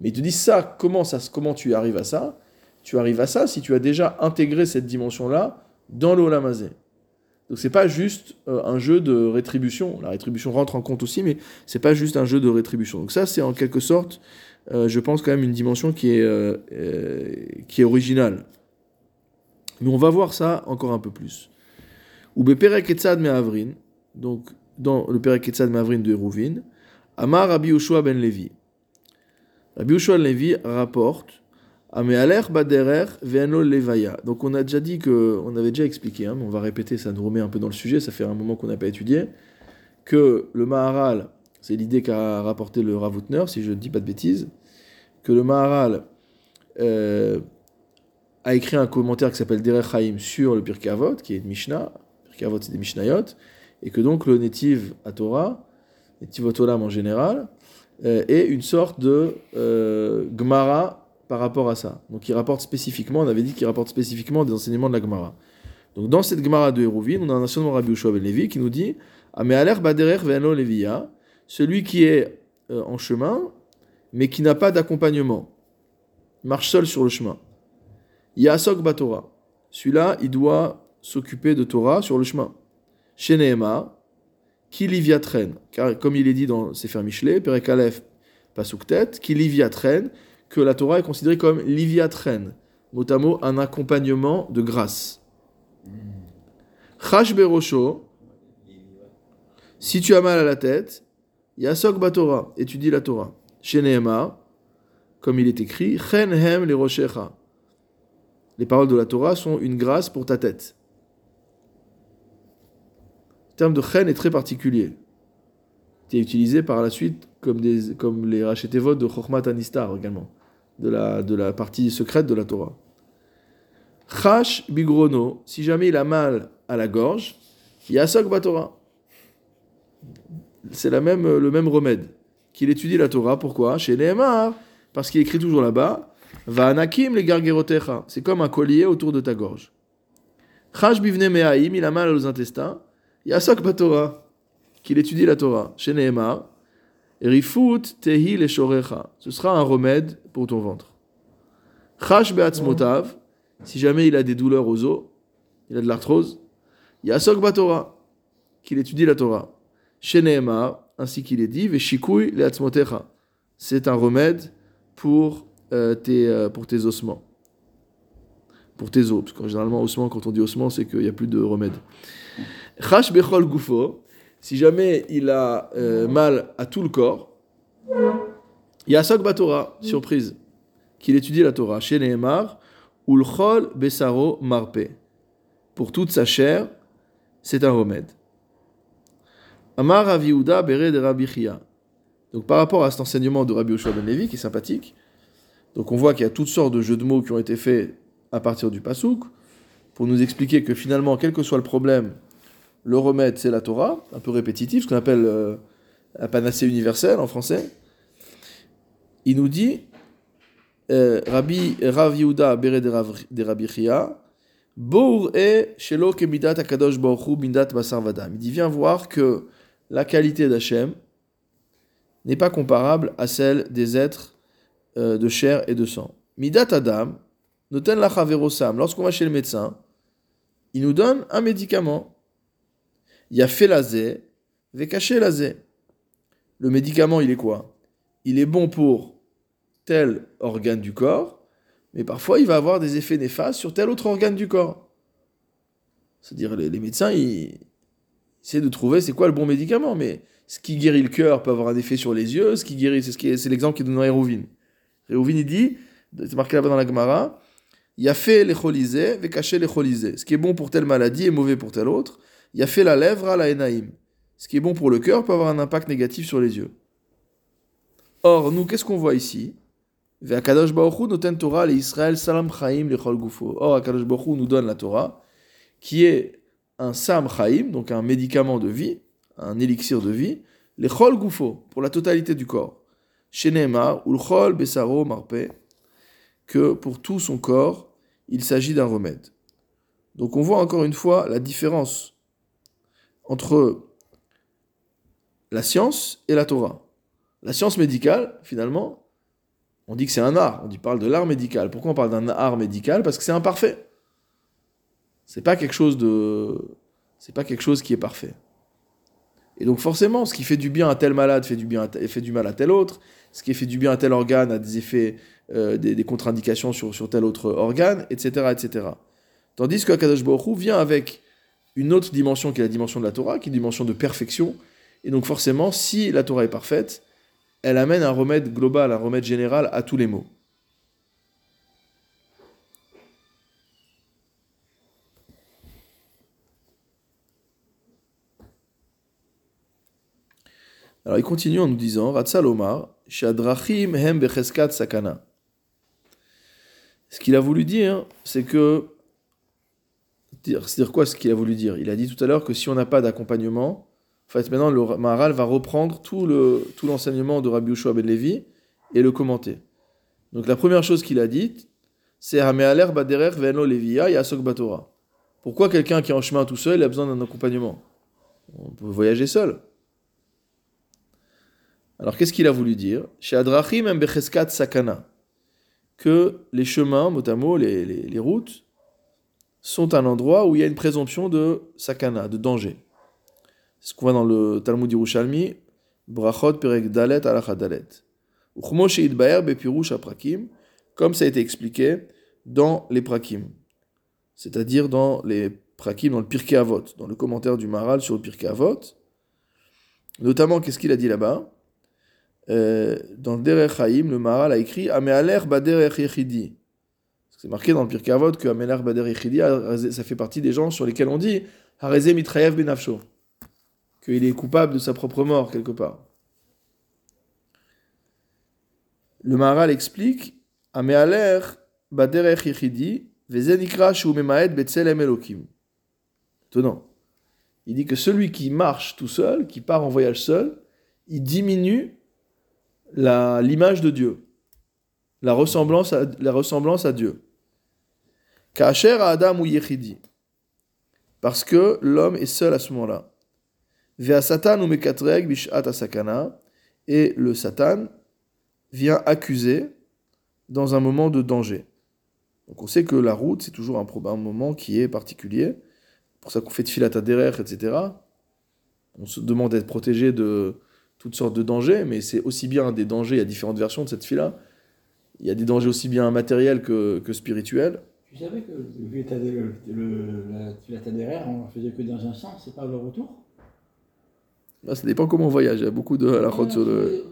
Mais il te dit ça, comment, ça, comment tu arrives à ça? Tu arrives à ça si tu as déjà intégré cette dimension-là dans l'Olam Hazé. Donc c'est pas juste euh, un jeu de rétribution. La rétribution rentre en compte aussi, mais c'est pas juste un jeu de rétribution. Donc ça, c'est en quelque sorte, je pense quand même une dimension qui est qui est originale. Mais on va voir ça encore un peu plus. Ou Beperek Etzad Me'avrin, donc dans le Perek Etzad Me'avrin de Hérouvin, Amar Rabbi Yoshua ben Levi. Rabbi Yoshua ben Levi rapporte Amealer baderer ve'eno levaya. Donc on a déjà dit que, on avait déjà expliqué, hein, mais on va répéter, ça nous remet un peu dans le sujet, ça fait un moment qu'on n'a pas étudié, que le Maharal, c'est l'idée qu'a rapporté le Ravutner, si je ne dis pas de bêtises, que le Maharal euh, a écrit un commentaire qui s'appelle Derech Chaim sur le Pirkei Avot, qui est une Mishnah, Pirkei Avot c'est des Mishnayot, et que donc le Netiv à Torah, Netiv Otolam en général, euh, est une sorte de euh, Gemara par rapport à ça. Donc il rapporte spécifiquement, on avait dit qu'il rapporte spécifiquement des enseignements de la Gemara. Donc dans cette Gemara de Hérouvine, on a un enseignement Rabbi Yoshua ben Levi qui nous dit Amealer baderer ve'eno leviya, celui qui est euh, en chemin, mais qui n'a pas d'accompagnement. Marche seul sur le chemin. Yasok batora. Celui-là, il doit s'occuper de Torah sur le chemin. Chez qui car comme il est dit dans Sefer Michelet, Perek Aleph, Pasuk Tet, qui liviatren, que la Torah est considérée comme à mot un accompagnement de grâce. Chash berosho, si tu as mal à la tête, Yasok batora, étudie la Torah. Chez Nehema, comme il est écrit, Chen hem les. Les paroles de la Torah sont une grâce pour ta tête. Le terme de chen est très particulier. Il est utilisé par la suite comme, des, comme les rachetevot de Chochmat Anistar également, de la, partie secrète de la Torah. Chash bigrono, si jamais il a mal à la gorge, Yasok batora. C'est la même, le même remède. Qu'il étudie la Torah, pourquoi? Chez Nehemar, parce qu'il écrit toujours là-bas, Va anakim les gargerotecha. C'est comme un collier autour de ta gorge. Chash bivne mehaim, il a mal aux intestins. Yasok batora. Qu'il étudie la Torah. Chez Nehemar, Rifut tehi le. Ce sera un remède pour ton ventre. Chash beatzmotav. Si jamais il a des douleurs aux os, il a de l'arthrose. Yasok batora. Qu'il étudie la Torah. Chez ainsi qu'il est dit, Veshikui le. C'est un remède pour, euh, tes, euh, pour tes ossements. Pour tes os. Parce que généralement, ossements, quand on dit ossements, c'est qu'il n'y a plus de remède. Chash bechol gufo. Si jamais il a euh, mal à tout le corps, Yasok Batora, surprise, qu'il étudie la Torah. Chez Nehemar, Ulchol Besaro Marpe. Pour toute sa chair, c'est un remède. Amar Raviuda Bere de Rabbi. Donc par rapport à cet enseignement de Rabbi Yoshua ben Levi, qui est sympathique, donc on voit qu'il y a toutes sortes de jeux de mots qui ont été faits à partir du Pasouk, pour nous expliquer que finalement, quel que soit le problème, le remède, c'est la Torah, un peu répétitif, ce qu'on appelle euh, la panacée universelle en français. Il nous dit, euh, Rabbi Rav Yehuda Bere de Rabbi Chia, Bour e shelo kemidat akadosh baruch hu midat basar vadam. Il dit, viens voir que la qualité d'Hachem n'est pas comparable à celle des êtres euh, de chair et de sang. Midat adam, noten la chaverosam. Lorsqu'on va chez le médecin, il nous donne un médicament. Il a fait lazé, caché lazé. Le médicament, il est quoi? Il est bon pour tel organe du corps, mais parfois il va avoir des effets néfastes sur tel autre organe du corps. C'est-à-dire, les, les médecins, ils essaient de trouver c'est quoi le bon médicament, mais ce qui guérit le cœur peut avoir un effet sur les yeux, ce qui guérit, c'est ce qui est- c'est l'exemple qu'il donne dans Hérouvine. Hérouvine, il dit, c'est marqué là-bas dans la Gemara, il a fait les cholisés, caché les. Ce qui est bon pour telle maladie est mauvais pour telle autre. Il a fait la lèvre à la enaïm. Ce qui est bon pour le cœur peut avoir un impact négatif sur les yeux. Or, nous, qu'est-ce qu'on voit ici? Ve'akadosh Baruch Hu noten Torah le Israël salam chaim lechol gufo. Or, Akadosh Baruch Hu nous donne la Torah, qui est un sam chaim, donc un médicament de vie, un élixir de vie, lechol gufo, pour la totalité du corps. Shenemar, ulchol besaro marpe, que pour tout son corps, il s'agit d'un remède. Donc on voit encore une fois la différence entre la science et la Torah. La science médicale, finalement, on dit que c'est un art, on dit parle de l'art médical. Pourquoi on parle d'un art médical? Parce que c'est imparfait. C'est pas quelque chose de c'est pas quelque chose qui est parfait. Et donc forcément, ce qui fait du bien à tel malade fait du bien à fait du mal à tel autre, ce qui fait du bien à tel organe a des effets euh, des, contre-indications sur, sur tel autre organe, etc. etc. Tandis que Akadosh Baruch vient avec une autre dimension qui est la dimension de la Torah, qui est une dimension de perfection. Et donc forcément, si la Torah est parfaite, elle amène un remède global, un remède général à tous les maux. Alors il continue en nous disant, Ratzal Omar, Shadrachim hem sakana. Ce qu'il a voulu dire, c'est que. Dire- C'est-à-dire quoi ce qu'il a voulu dire? Il a dit tout à l'heure que si on n'a pas d'accompagnement, en fait maintenant le Maharal va reprendre tout le tout l'enseignement de Rabbi Yoshua ben Levi et le commenter. Donc la première chose qu'il a dite, c'est Hamealer baderer veno levia yasok batora. Pourquoi quelqu'un qui est en chemin tout seul a besoin d'un accompagnement? On peut voyager seul. Alors qu'est-ce qu'il a voulu dire Chez Adrachim sakana. Que les chemins, mot à mot, les, les routes, sont un endroit où il y a une présomption de sakana, de danger. C'est ce qu'on voit dans le Talmud Yerushalmi, Brachot Perek Dalet Alach Dalet. Uchmo sheitbaer bepirush aprakim, comme ça a été expliqué dans les prakim. C'est-à-dire dans les prakim, dans le Pirkei Avot, dans le commentaire du Maharal sur le Pirkei Avot. Notamment, qu'est-ce qu'il a dit là-bas? Euh, Dans Derech Haïm, le Maharal a écrit Amealer Baderech Yechidi. C'est marqué dans le Pirkei Avot que Baderech Yechidi, ça fait partie des gens sur lesquels on dit Mitrayev Benafsho. Qu'il est coupable de sa propre mort, quelque part. Le Maharal explique Amealer Baderech Yechidi, Vezenikra Shu Memaed Betzelem Elokim. Il dit que celui qui marche tout seul, qui part en voyage seul, il diminue l'image de Dieu, la ressemblance à Dieu. Kacher Adam ou Yechidi. Parce que l'homme est seul à ce moment-là. Satan ou Mekatreg bishat asakana. Et le Satan vient accuser dans un moment de danger. Donc on sait que la route, c'est toujours un, moment qui est particulier. pour ça qu'on fait de filat à derrière, etc. On se demande d'être protégé de toutes sortes de dangers, mais c'est aussi bien des dangers, il y a différentes versions de cette fila. Il y a des dangers aussi bien matériels que spirituels. Tu savais que le derrière, le- la on ne faisait que dans un sens, c'est pas le retour? Là, ça dépend comment on voyage. Il y a beaucoup de sur le.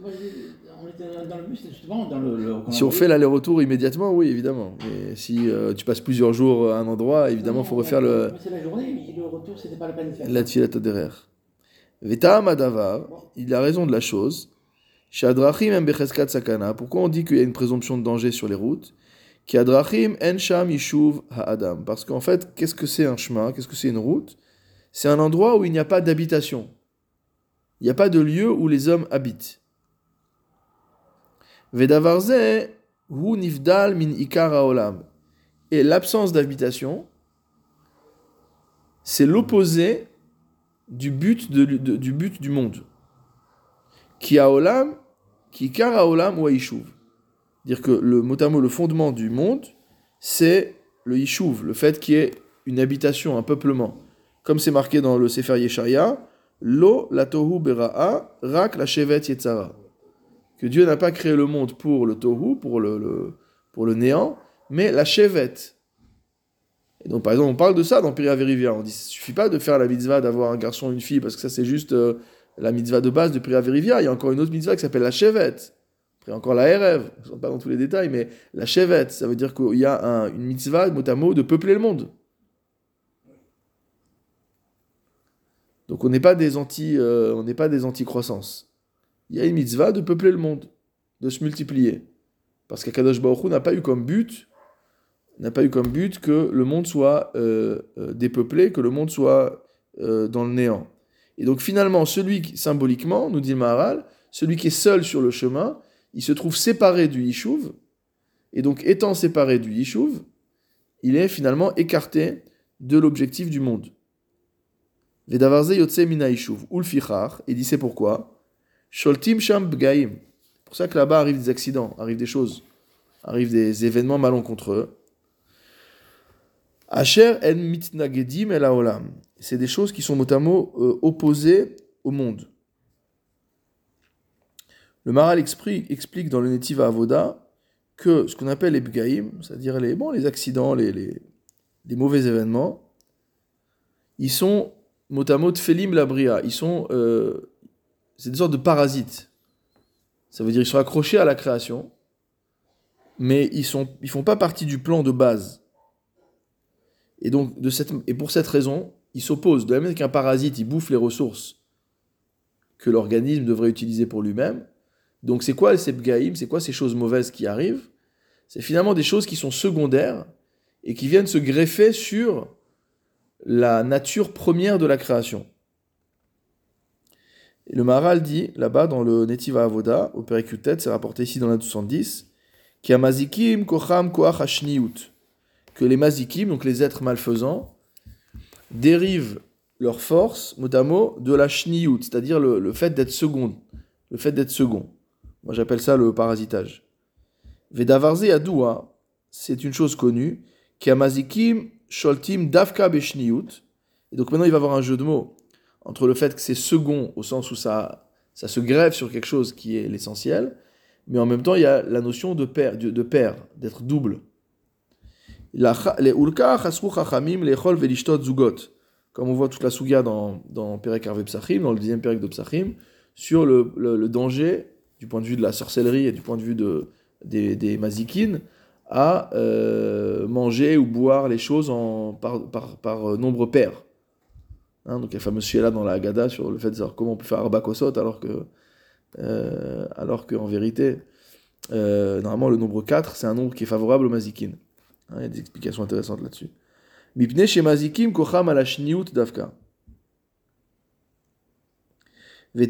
On était dans le bus, justement, dans le. le- Si on fait l'aller-retour immédiatement, oui, évidemment. Mais si euh, tu passes plusieurs jours à un endroit, évidemment, il faut refaire le, C'est la journée, mais le retour, c'était pas la faire. la tfilat derrière. Vetaam adavar, il a raison de la chose. Shadrachim sakana. Pourquoi on dit qu'il y a une présomption de danger sur les routes? Ki adrachim en sham yishuv ha'adam. Parce qu'en fait, qu'est-ce que c'est un chemin? Qu'est-ce que c'est une route? C'est un endroit où il n'y a pas d'habitation. Il n'y a pas de lieu où les hommes habitent. Vedavarze hu nifdal min ikar haolam. Et l'absence d'habitation, c'est l'opposé du but, du but du monde. Ki haolam, ki ikar haolam ou haishuv. Dire que le mot à mot, le fondement du monde, c'est le yishuv, le fait qu'il y ait une habitation, un peuplement. Comme c'est marqué dans le Sefer Yesharia, Lo la tohu bera'a, rak la shevet yetzara. Que Dieu n'a pas créé le monde pour le tohu, pour le, pour le néant, mais la shevet. Et donc, par exemple, on parle de ça dans Piria Verivia. On dit, il suffit pas de faire la mitzvah d'avoir un garçon une fille, parce que ça, c'est juste euh, la mitzvah de base de Piria Verivia. Il y a encore une autre mitzvah qui s'appelle la shevet. Après, encore la RF. Je ne pas dans tous les détails, mais la shevet, ça veut dire qu'il y a un- une mitzvah, mot à mot, de peupler le monde. Donc on n'est pas des anti, euh, on n'est pas des anti-croissance. Il y a une mitzvah de peupler le monde, de se multiplier. Parce qu'Akadosh Baruch n'a pas eu comme but, n'a pas eu comme but que le monde soit euh, euh, dépeuplé, que le monde soit euh, dans le néant. Et donc finalement, celui qui, symboliquement, nous dit le Maharal, celui qui est seul sur le chemin, il se trouve séparé du Yishuv, et donc étant séparé du Yishuv, il est finalement écarté de l'objectif du monde. Vedavarze yotse mina Yishuv, ulfichar, et dit c'est pourquoi? Sholtim sham bgaim. Pour ça que là-bas arrivent des accidents, arrivent des choses, arrivent des événements malencontreux. Asher en mitnagedim el haolam. C'est des choses qui sont mot euh, opposées au monde. Le Maral explique, dans le Netiva Avoda que ce qu'on appelle les bgaim, c'est-à-dire les, les accidents, les, mauvais événements, ils sont mot à mot tfelim labria. Ils sont, euh, c'est des sortes de parasites. Ça veut dire qu'ils sont accrochés à la création, mais ils ils font pas partie du plan de base. Et donc, de cette, et pour cette raison, ils s'opposent. De la même manière qu'un parasite, il bouffe les ressources que l'organisme devrait utiliser pour lui-même. Donc, c'est quoi ces bgaïm C'est quoi ces choses mauvaises qui arrivent? C'est finalement des choses qui sont secondaires et qui viennent se greffer sur la nature première de la création. Et le Maharal dit, là-bas, dans le Netiva Avoda, au Perikutet, c'est rapporté ici dans la 210, qu'il y a mazikim kocham que les mazikim, donc les êtres malfaisants, dérivent leur force, mot de la shniut, c'est-à-dire le, le fait d'être second. Le fait d'être second. Moi, j'appelle ça le parasitage. Vedavarze adoua, c'est une chose connue, qui a mazikim sholtim davka beshniut. Et donc maintenant, il va y avoir un jeu de mots entre le fait que c'est second au sens où ça, ça se grève sur quelque chose qui est l'essentiel, mais en même temps, il y a la notion de paire, de, de paire, d'être double. Comme on voit toute la souga dans, dans Perek Arve dans le deuxième Perek de sur le- le danger, du point de vue de la sorcellerie et du point de vue de, des, des mazikines, à euh, manger ou boire les choses en, par, par, par euh, nombre pair. Hein, donc il y a la fameuse là dans la Haggadah sur le fait de savoir comment on peut faire Arba Kosot alors que, euh, alors qu'en vérité, euh, normalement le nombre 4 c'est un nombre qui est favorable aux mazikines. Hein, il y a des explications intéressantes là-dessus. Mipne chez mazikim kocham ala shniut davka. Vetam davarze yadou ala chachamim. Il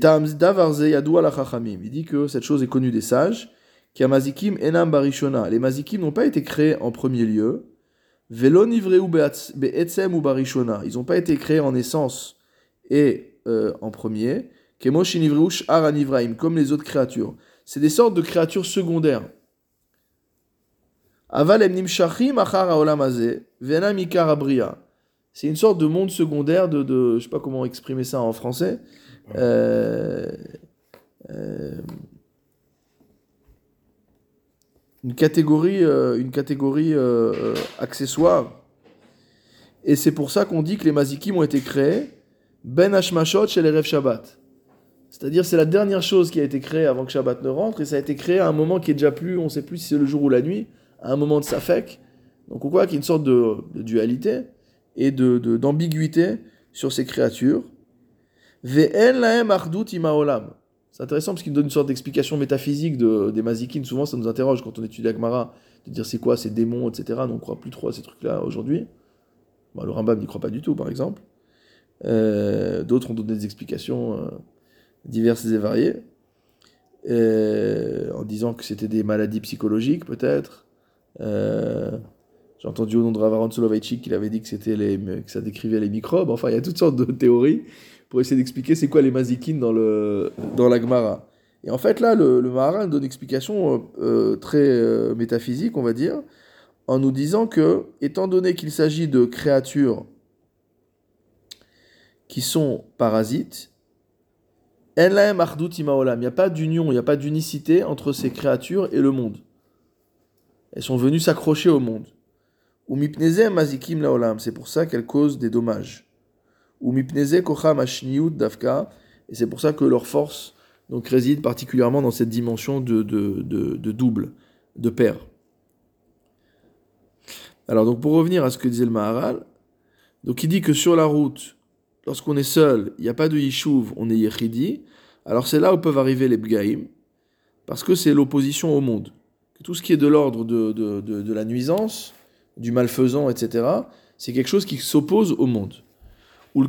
dit que cette chose est connue des sages. Qui a mazikim enam barishona. Les mazikim n'ont pas été créés en premier lieu. Ou barishona. Ils n'ont pas été créés en essence et euh, en premier. Comme les autres créatures. C'est des sortes de créatures secondaires. Aval em nimshachim achar. C'est une sorte de monde secondaire de, de je sais pas comment exprimer ça en français. Euh, euh, une catégorie, euh, accessoire. Et c'est pour ça qu'on dit que les mazikim ont été créés ben hashmashot chez les rêves Shabbat. C'est-à-dire c'est la dernière chose qui a été créée avant que Shabbat ne rentre et ça a été créé à un moment qui est déjà plus, on ne sait plus si c'est le jour ou la nuit, à un moment de safek. Donc on voit qu'il y a une sorte de, dualité et de, de- d'ambiguïté sur ces créatures. Ve'en lahem achdut im haolam. C'est intéressant parce qu'il nous donne une sorte d'explication métaphysique de, des mazikines. Souvent, ça nous interroge quand on étudie Agmara, de dire c'est quoi ces démons, etc. Donc, on ne croit plus trop à ces trucs-là aujourd'hui. Bah, le Rambam n'y croit pas du tout, par exemple. Euh, D'autres ont donné des explications euh, diverses et variées, euh, en disant que c'était des maladies psychologiques peut-être. J'ai entendu au nom de Ravaron Soloveichik qu'il avait dit que, les, que ça décrivait les microbes. Enfin, il y a toutes sortes de théories pour essayer d'expliquer c'est quoi les mazikines dans, le, dans la Gemara. Et en fait, là, le, le donne une explication euh, très euh, métaphysique, on va dire, en nous disant que, étant donné qu'il s'agit de créatures qui sont parasites, il n'y a pas d'union, il n'y a pas d'unicité entre ces créatures et le monde. Elles sont venues s'accrocher au monde. Ou mazikim laolam, c'est pour ça qu'elles causent des dommages. Ou mipneze kocham ashniut davka, et c'est pour ça que leur force donc, réside particulièrement dans cette dimension de, de, de, double, de paire. Alors, donc, pour revenir à ce que disait le Maharal, donc il dit que sur la route, lorsqu'on est seul, il n'y a pas de yishuv, on est yechidi, alors c'est là où peuvent arriver les bgaïm, parce que c'est l'opposition au monde. Tout ce qui est de l'ordre de, de, de la nuisance, du malfaisant, etc., c'est quelque chose qui s'oppose au monde. Et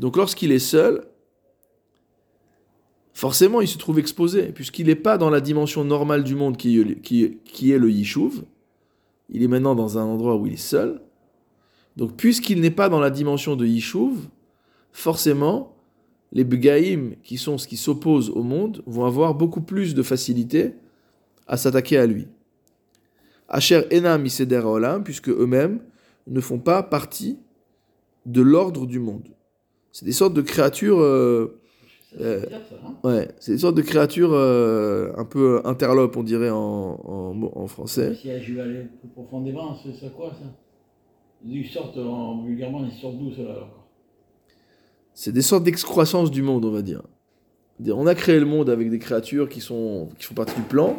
donc lorsqu'il est seul, forcément il se trouve exposé, puisqu'il n'est pas dans la dimension normale du monde qui, est- le yishuv. Il est maintenant dans un endroit où il est seul. Donc puisqu'il n'est pas dans la dimension de yishuv, forcément, les bgaïm, qui sont ce qui s'oppose au monde, vont avoir beaucoup plus de facilité à s'attaquer à lui. Asher enam iseder olam, puisque eux-mêmes ne font pas partie de l'ordre du monde. C'est des sortes de créatures, euh, Ça, Euh, ça, ouais, c'est des sortes de créatures euh, un peu interlopes, on dirait en, en, en français. Si je vais aller plus profondément, c'est c'est quoi ça? Ils sortent en, vulgairement, ils sortent d'où cela alors C'est des sortes d'excroissance du monde, on va dire. Dire, On a créé le monde avec des créatures qui, sont, qui font partie du plan,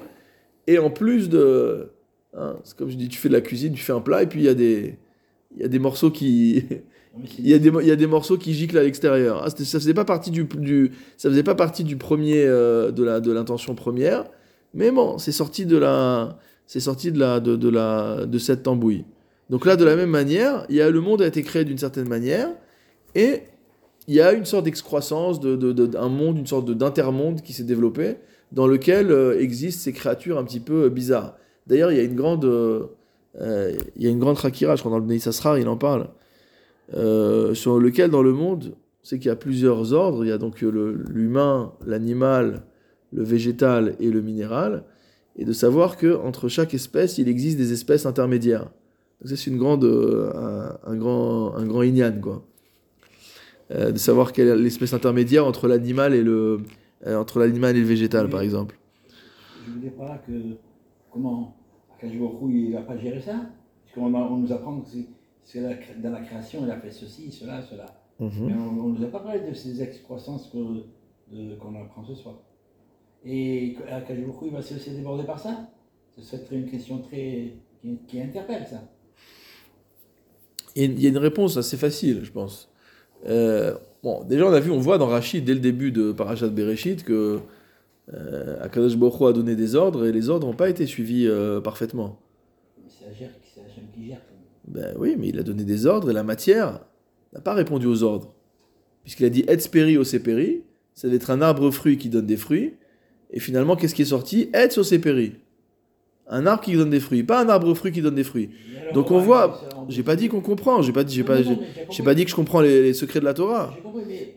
et en plus de... hein, c'est comme je dis, tu fais de la cuisine, tu fais un plat, et puis il y a des, il y a des morceaux qui... Il y, a des, il y a des morceaux qui giclent à l'extérieur. Ah, ça faisait pas partie du, du ça faisait pas partie du premier euh, de la de l'intention première, mais bon, c'est sorti de la c'est sorti de la de, de la de cette tambouille. Donc là, de la même manière, il y a le monde a été créé d'une certaine manière et il y a une sorte d'excroissance de, de, monde, une sorte de- d'intermonde qui s'est développé dans lequel euh, existent ces créatures un petit peu euh, bizarres. D'ailleurs, il y a une grande il y a une grande rakira, je crois dans le Bnei Sasrar, il en parle euh, sur lequel dans le monde, c'est qu'il y a plusieurs ordres. Il y a donc euh, l'humain, l'animal, le végétal et le minéral, et de savoir que entre chaque espèce, il existe des espèces intermédiaires. Donc ça, c'est une grande, euh, un, un grand, un grand quoi. Euh, de savoir quelle est l'espèce intermédiaire entre l'animal et le, euh, entre l'animal et le végétal, Oui. par exemple. Je veux dire par là que comment Akashboku il n'a pas géré ça Puisqu'on a- on nous apprend que c'est, dans la création il a fait ceci, cela, cela. Mhm. Mais on ne nous a pas parlé de ces excroissances qu'on apprend ce soir. Et Akashboku il va se laisser déborder par ça Ce serait une question très qui, qui interpelle ça. Il y a une- réponse assez facile, je pense. Euh, bon, déjà, on a vu, on voit dans Rachid, dès le début de Parashat Bereshit, que euh, Akadosh Baruch Hu a donné des ordres et les ordres n'ont pas été suivis euh, parfaitement. C'est Hachem qui gère. Ben oui, mais il a donné des ordres et la matière n'a pas répondu aux ordres. Puisqu'il a dit Et speri oseperi, ça va être un arbre fruit qui donne des fruits. Et finalement, qu'est-ce qui est sorti? Et oseperi. Un arbre qui donne des fruits, pas un arbre fruit qui donne des fruits. Donc on voit, j'ai pas dit qu'on comprend, j'ai pas dit, j'ai pas, j'ai pas dit que je comprends les, les secrets de la Torah.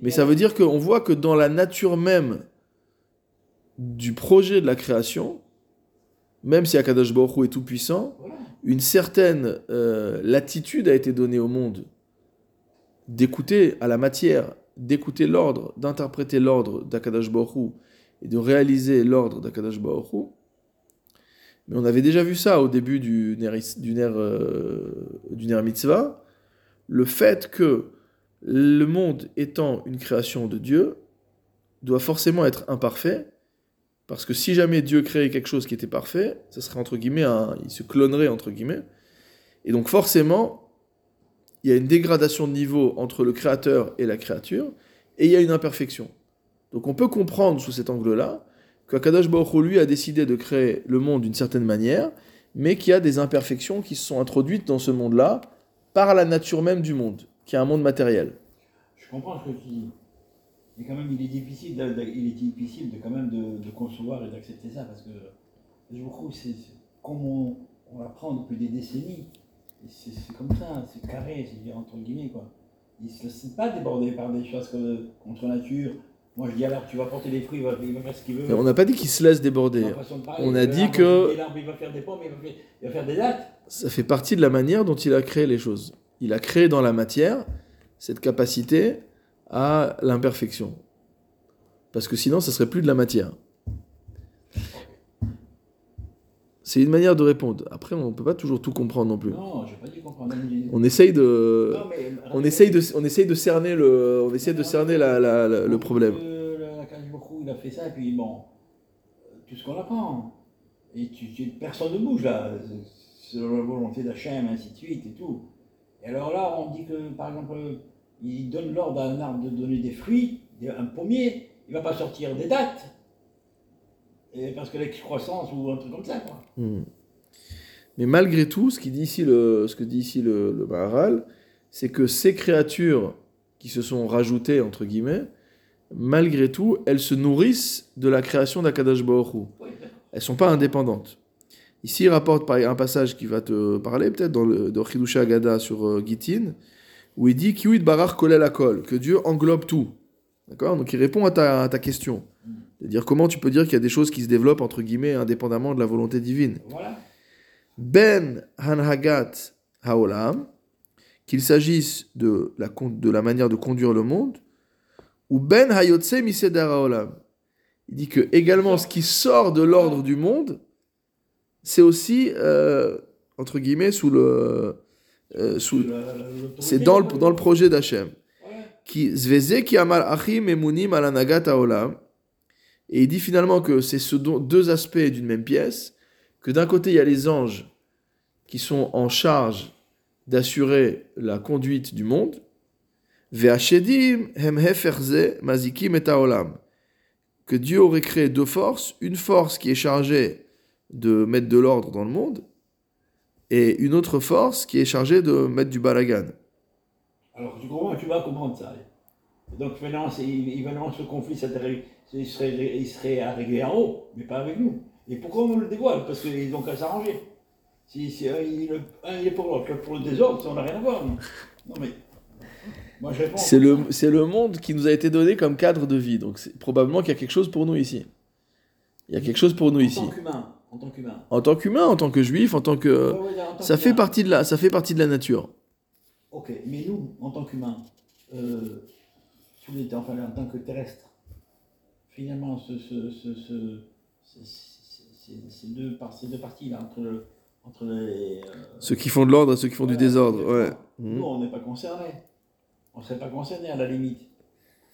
Mais ça veut dire qu'on voit que dans la nature même du projet de la création, même si Akadosh Baruch Hu est tout puissant, une certaine euh, latitude a été donnée au monde d'écouter à la matière, d'écouter l'ordre, d'interpréter l'ordre d'Akadosh Baruch Hu et de réaliser l'ordre d'Akadosh Baruch Hu. Mais on avait déjà vu ça au début du Ner, du ner, euh, du ner Mitzvah, le fait que le monde étant une création de Dieu doit forcément être imparfait, parce que si jamais Dieu créait quelque chose qui était parfait, ça serait entre guillemets, un, il se clonerait entre guillemets, et donc forcément, il y a une dégradation de niveau entre le créateur et la créature, et il y a une imperfection. Donc on peut comprendre sous cet angle-là qu'Akadosh Baruch lui, a décidé de créer le monde d'une certaine manière, mais qu'il y a des imperfections qui se sont introduites dans ce monde-là par la nature même du monde, qui est un monde matériel. Je comprends ce que tu dis. Mais quand même, il est difficile de, de- il est difficile de, quand même de, de concevoir et d'accepter ça parce que je trouve c'est c'est comme on, on l'apprend depuis des décennies. et C'est comme ça, c'est carré, c'est entre guillemets quoi. Il ne se laisse pas déborder par des choses comme, contre nature. Moi je dis alors tu vas porter des fruits, il va, il va faire ce qu'il veut. Mais on n'a pas dit qu'il se laisse déborder. Parler, on a dit que- il va faire des pommes, il va faire, il va faire des dattes. Ça fait partie de la manière dont il a créé les choses. Il a créé dans la matière cette capacité à l'imperfection. Parce que sinon, ça serait plus de la matière. C'est une manière de répondre. Après, on ne peut pas toujours tout comprendre non plus. Non, je pas dit comprendre. On essaye de, Non, mais- on essaye de, on essaye de cerner le, on essaye de cerner la- la- la- le problème. Il a fait ça, et puis bon, tout ce qu'on apprend. Et tu, tu- personne ne bouge là, selon la volonté d'Hachem, ainsi de suite et tout. Et alors là, on dit que, par exemple, il donne l'ordre à un arbre de donner des fruits, un pommier, il ne va pas sortir des dates. Et parce que l'excroissance ou un truc comme ça, quoi. Hmm. Mais malgré tout, ce, qui dit ici le, ce que dit ici le, le Maharal, c'est que ces créatures qui se sont rajoutées, entre guillemets, malgré tout, elles se nourrissent de la création d'Akadash Hu. Oui. Elles sont pas indépendantes. Ici, il rapporte un passage qui va te parler, peut-être dans le Chidusha Agada sur euh, Gittin, où il dit Kiwit Barar Kolel Akol, que Dieu englobe tout. D'accord? Donc il répond à ta, à ta question. De dire comment tu peux dire qu'il y a des choses qui se développent, entre guillemets, indépendamment de la volonté divine? Voilà. Ben Hanhagat Haolam, qu'il s'agisse la, de la manière de conduire le monde, ou Ben Hayotse Misedar Haolam. Il dit que également ce qui sort de l'ordre du monde, c'est aussi, euh, entre guillemets, sous le. Euh, c'est dans le, dans le projet d'Hachem. Qui achim emunim. Et il dit finalement que c'est ce deux aspects d'une même pièce, que d'un côté il y a les anges qui sont en charge d'assurer la conduite du monde. Que Dieu aurait créé deux forces, une force qui est chargée de mettre de l'ordre dans le monde, et une autre force qui est chargée de mettre du balagan. Alors, tu comprends, tu vas comprendre ça. Donc, maintenant, il, maintenant, ce conflit, il serait, il serait à régler en haut, mais pas avec nous. Et pourquoi on le dévoile? Parce qu'ils n'ont qu'à s'arranger. Si, si un, il, un, il est pour l'autre, l'autre pour le désordre, ça n'a rien à voir. Non, Non, mais. Moi, je réponds. C'est le, c'est le monde qui nous a été donné comme cadre de vie. Donc c'est probablement qu'il y a quelque chose pour nous ici. Il y a quelque chose pour nous En ici. tant qu'humain. En tant qu'humain. En tant qu'humain, en tant que juif, en tant que... Ouais, ouais, en tant Ça fait, partie de la, ça fait partie de la nature. Ok, mais nous, en tant qu'humains, euh, les- enfin, en tant que terrestres, finalement, ce, ce, ce, ce- ce- ce- ces- deux, par- ces deux parties là, entre, le, entre les. euh, Ceux qui font de l'ordre et ceux qui font du désordre. Ouais. Nous, Mhm. on n'est pas concernés. On ne serait pas concernés à la limite.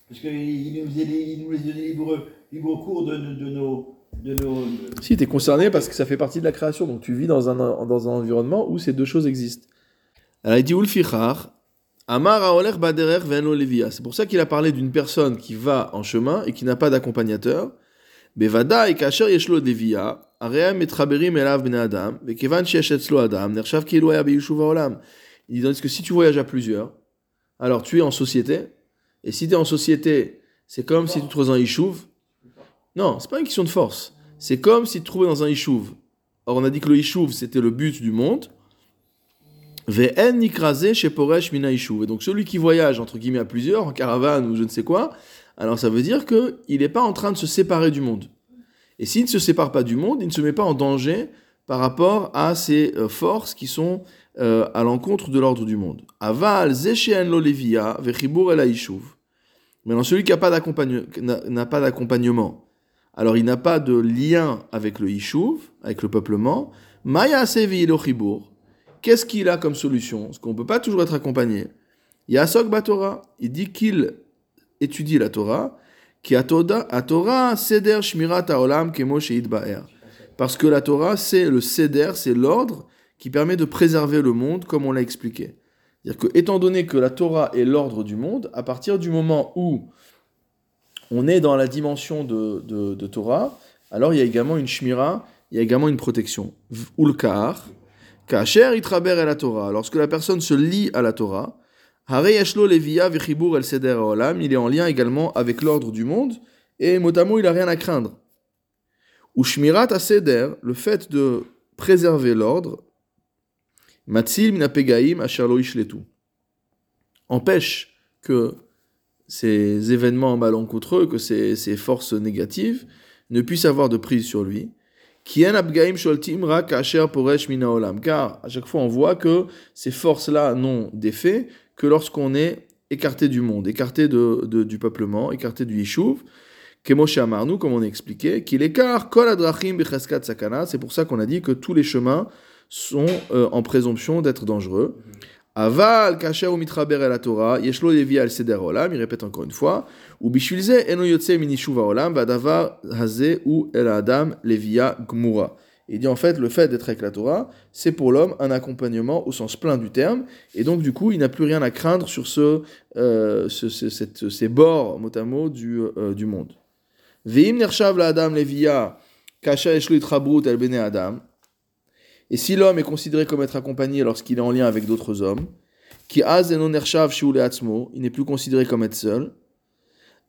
Parce qu'il nous, il nous libre, libre cours de, de, de nos. De nos de- Si, tu es concerné parce que ça fait partie de la création. Donc tu vis dans un, dans un environnement où ces deux choses existent. Alors il dit Ulfichar, Amar baderer levia. C'est pour ça qu'il a parlé d'une personne qui va en chemin et qui n'a pas d'accompagnateur. Bevada et kasher yeshlo devia, aream etraberim elav ben adam, vekevan adam, nershav haolam. Il dit tandis que si tu voyages à plusieurs, alors tu es en société, et si tu es en société, c'est comme si tu te dans un yishuv. Non, c'est pas une question de force. C'est comme si tu trouvais dans un yishuv. Or, on a dit que le yishuv, c'était le but du monde. Ve'en nikrase chez Poresh mina yishuv. Et donc, celui qui voyage, entre guillemets, à plusieurs, en caravane ou je ne sais quoi, alors ça veut dire qu'il n'est pas en train de se séparer du monde. Et s'il ne se sépare pas du monde, il ne se met pas en danger par rapport à ces euh, forces qui sont euh, à l'encontre de l'ordre du monde. Aval zeshen lo levia vechibur el yishuv. Maintenant, celui qui n'a pas d'accompagnement, alors il n'a pas de lien avec le Yishuv, avec le peuplement. Maya sevi. Qu'est-ce qu'il a comme solution? Parce qu'on ne peut pas toujours être accompagné. Yasok Batora, il dit qu'il étudie la Torah, qui a Torah seder shmirat haolam ba'er. Parce que la Torah, c'est le seder, c'est l'ordre qui permet de préserver le monde, comme on l'a expliqué. C'est-à-dire que, étant donné que la Torah est l'ordre du monde, à partir du moment où on est dans la dimension de, de, Torah, alors il y a également une shmira, il y a également une protection. Ulkar, Kacher itraber el la Torah. Lorsque la personne se lie à la Torah, levia el seder haolam. Il est en lien également avec l'ordre du monde. Et motamo, il a rien à craindre. Ou shmirat seder, le fait de préserver l'ordre, matzil minapegaim asher lo ishletu, empêche que ces événements malencontreux, que ces, ces forces négatives ne puissent avoir de prise sur lui. Car à chaque fois on voit que ces forces-là n'ont d'effet que lorsqu'on est écarté du monde, écarté du peuplement, écarté du Yishuv. Kemoshe Amarnu, comme on a expliqué, qu'il écarte kol adrachim sakana. C'est pour ça qu'on a dit que tous les chemins sont euh, en présomption d'être dangereux. Aval kasher ou mitraber el Torah, yeshlo levi al seder olam, il répète encore une fois, ou bishvilze eno yotse minishuva olam, vadavar haze ou el adam levia gmura. Il dit en fait, le fait d'être avec la Torah, c'est pour l'homme un accompagnement au sens plein du terme, et donc du coup, il n'a plus rien à craindre sur ce, euh, ce- ce- cette- ces bords, mot à mot, du, euh, du monde. Veim nershav la adam levia, kasha yeshlo itrabrut el bene adam, et si l'homme est considéré comme être accompagné lorsqu'il est en lien avec d'autres hommes, qui az shiule atzmo, il n'est plus considéré comme être seul.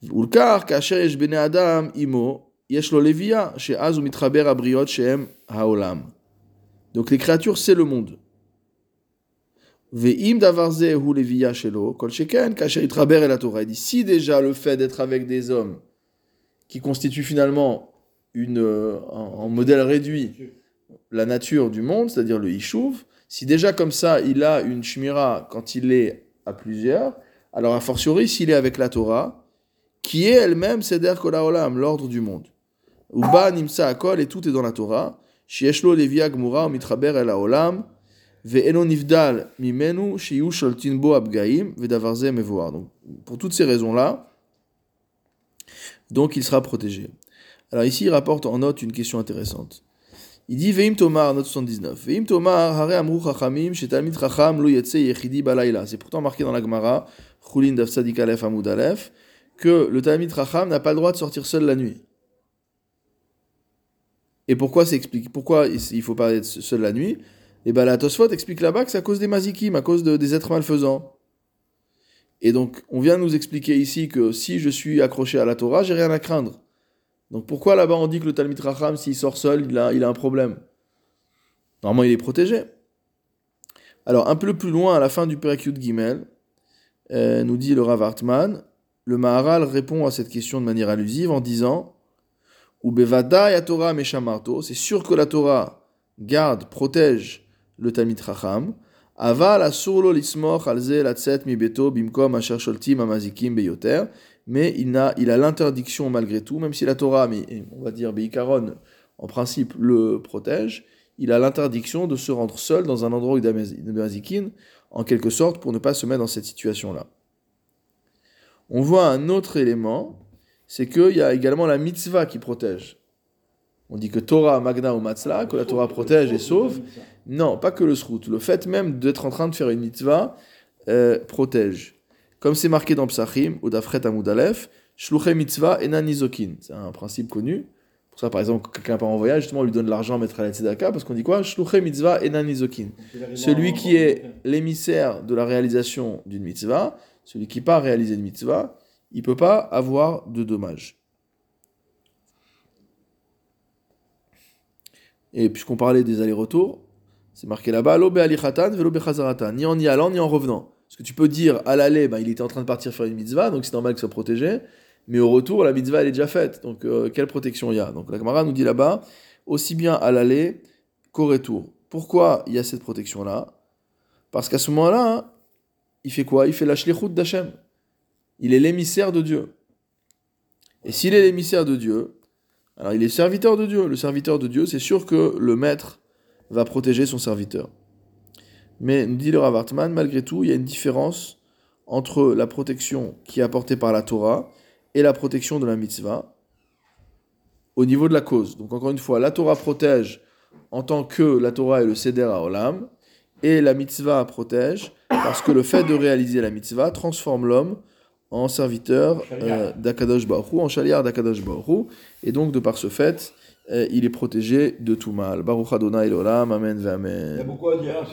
Ulkar kasher yesh bene adam imo, yesh lo levia, she'az u mitraber abriot she'em haolam. Donc les créatures, c'est le monde. Ve'im davar ze hu levia shelo, kol sheken kasher itraber el Torah. Dit, si déjà le fait d'être avec des hommes, qui constituent finalement une, euh, en en modèle réduit, la nature du monde, c'est-à-dire le Yishuv, si déjà comme ça il a une Shmira quand il est à plusieurs, alors a fortiori s'il est avec la Torah, qui est elle-même Seder Kol Haolam, l'ordre du monde. Uba Nimsa Akol, et tout est dans la Torah. Shieshlo Mitraber El Nivdal Mimenu, Shiyu Abgaim, Vedavarze. Donc, pour toutes ces raisons-là, donc il sera protégé. Alors ici, il rapporte en note une question intéressante. Il dit Veim Tomar, note 79. Veim Tomar, Hare Amru Chachamim, Shetalmid Chacham, Lo Yetse Yechidi Balayla. C'est pourtant marqué dans la Gemara, Chulin Daf Tzadik Aleph Amud Aleph, que le Talmid Chacham n'a pas le droit de sortir seul la nuit. Et pourquoi c'est expliqué Pourquoi il faut pas être seul la nuit? Et bien la Tosfot explique là-bas que c'est à cause des mazikim, à cause de- des êtres malfaisants. Et donc, on vient nous expliquer ici que si je suis accroché à la Torah, j'ai rien à craindre. Donc pourquoi là-bas on dit que le Talmid Racham, s'il sort seul, il a, un problème? Normalement, il est protégé. Alors, un peu plus loin, à la fin du Perekyut Gimel, euh, nous dit le Rav Hartman, le Maharal répond à cette question de manière allusive en disant ya Torah c'est sûr que la Torah garde, protège le Talmid Racham. Aval beto bimkom amazikim mais il a, l'interdiction malgré tout, même si la Torah, mais on va dire Beikaron, en principe, le protège, il a l'interdiction de se rendre seul dans un endroit mazikin, en quelque sorte, pour ne pas se mettre dans cette situation-là. On voit un autre élément, c'est qu'il y a également la mitzvah qui protège. On dit que Torah, Magna ou Matzla, que la Torah protège et sauve. Non, pas que le srout. Le fait même d'être en train de faire une mitzvah euh, protège. Comme c'est marqué dans Psachim, ou d'Afret Amud Aleph, Shluche mitzvah enan. C'est un principe connu. Pour ça, par exemple, quelqu'un part en voyage, justement, on lui donne l'argent à mettre à la parce qu'on dit quoi? Shluche mitzvah enan. Celui qui est l'émissaire de la réalisation d'une mitzvah, celui qui part réaliser une mitzvah, il peut pas avoir de dommages. Et puisqu'on parlait des allers-retours, c'est marqué là-bas, ni en y allant ni en revenant. Parce que tu peux dire à l'aller, ben, il était en train de partir faire une mitzvah, donc c'est normal qu'il soit protégé. Mais au retour, la mitzvah elle est déjà faite. Donc euh, quelle protection il y a? Donc la Gemara nous dit là-bas, aussi bien à l'aller qu'au retour. Pourquoi il y a cette protection-là? Parce qu'à ce moment-là, hein, il fait quoi? Il fait la shlichut d'Hachem. Il est l'émissaire de Dieu. Et s'il est l'émissaire de Dieu, alors il est serviteur de Dieu. Le serviteur de Dieu, c'est sûr que le maître va protéger son serviteur. Mais, nous dit le Rav Hartman, malgré tout, il y a une différence entre la protection qui est apportée par la Torah et la protection de la mitzvah au niveau de la cause. Donc encore une fois, la Torah protège en tant que la Torah est le Seder à Olam, et la mitzvah protège parce que le fait de réaliser la mitzvah transforme l'homme en serviteur euh, d'Akadosh Baruch en chaliar d'Akadosh Baruch et donc de par ce fait, euh, il est protégé de tout mal. Baruch Adonai Olam, Amen ve Il y a Amen.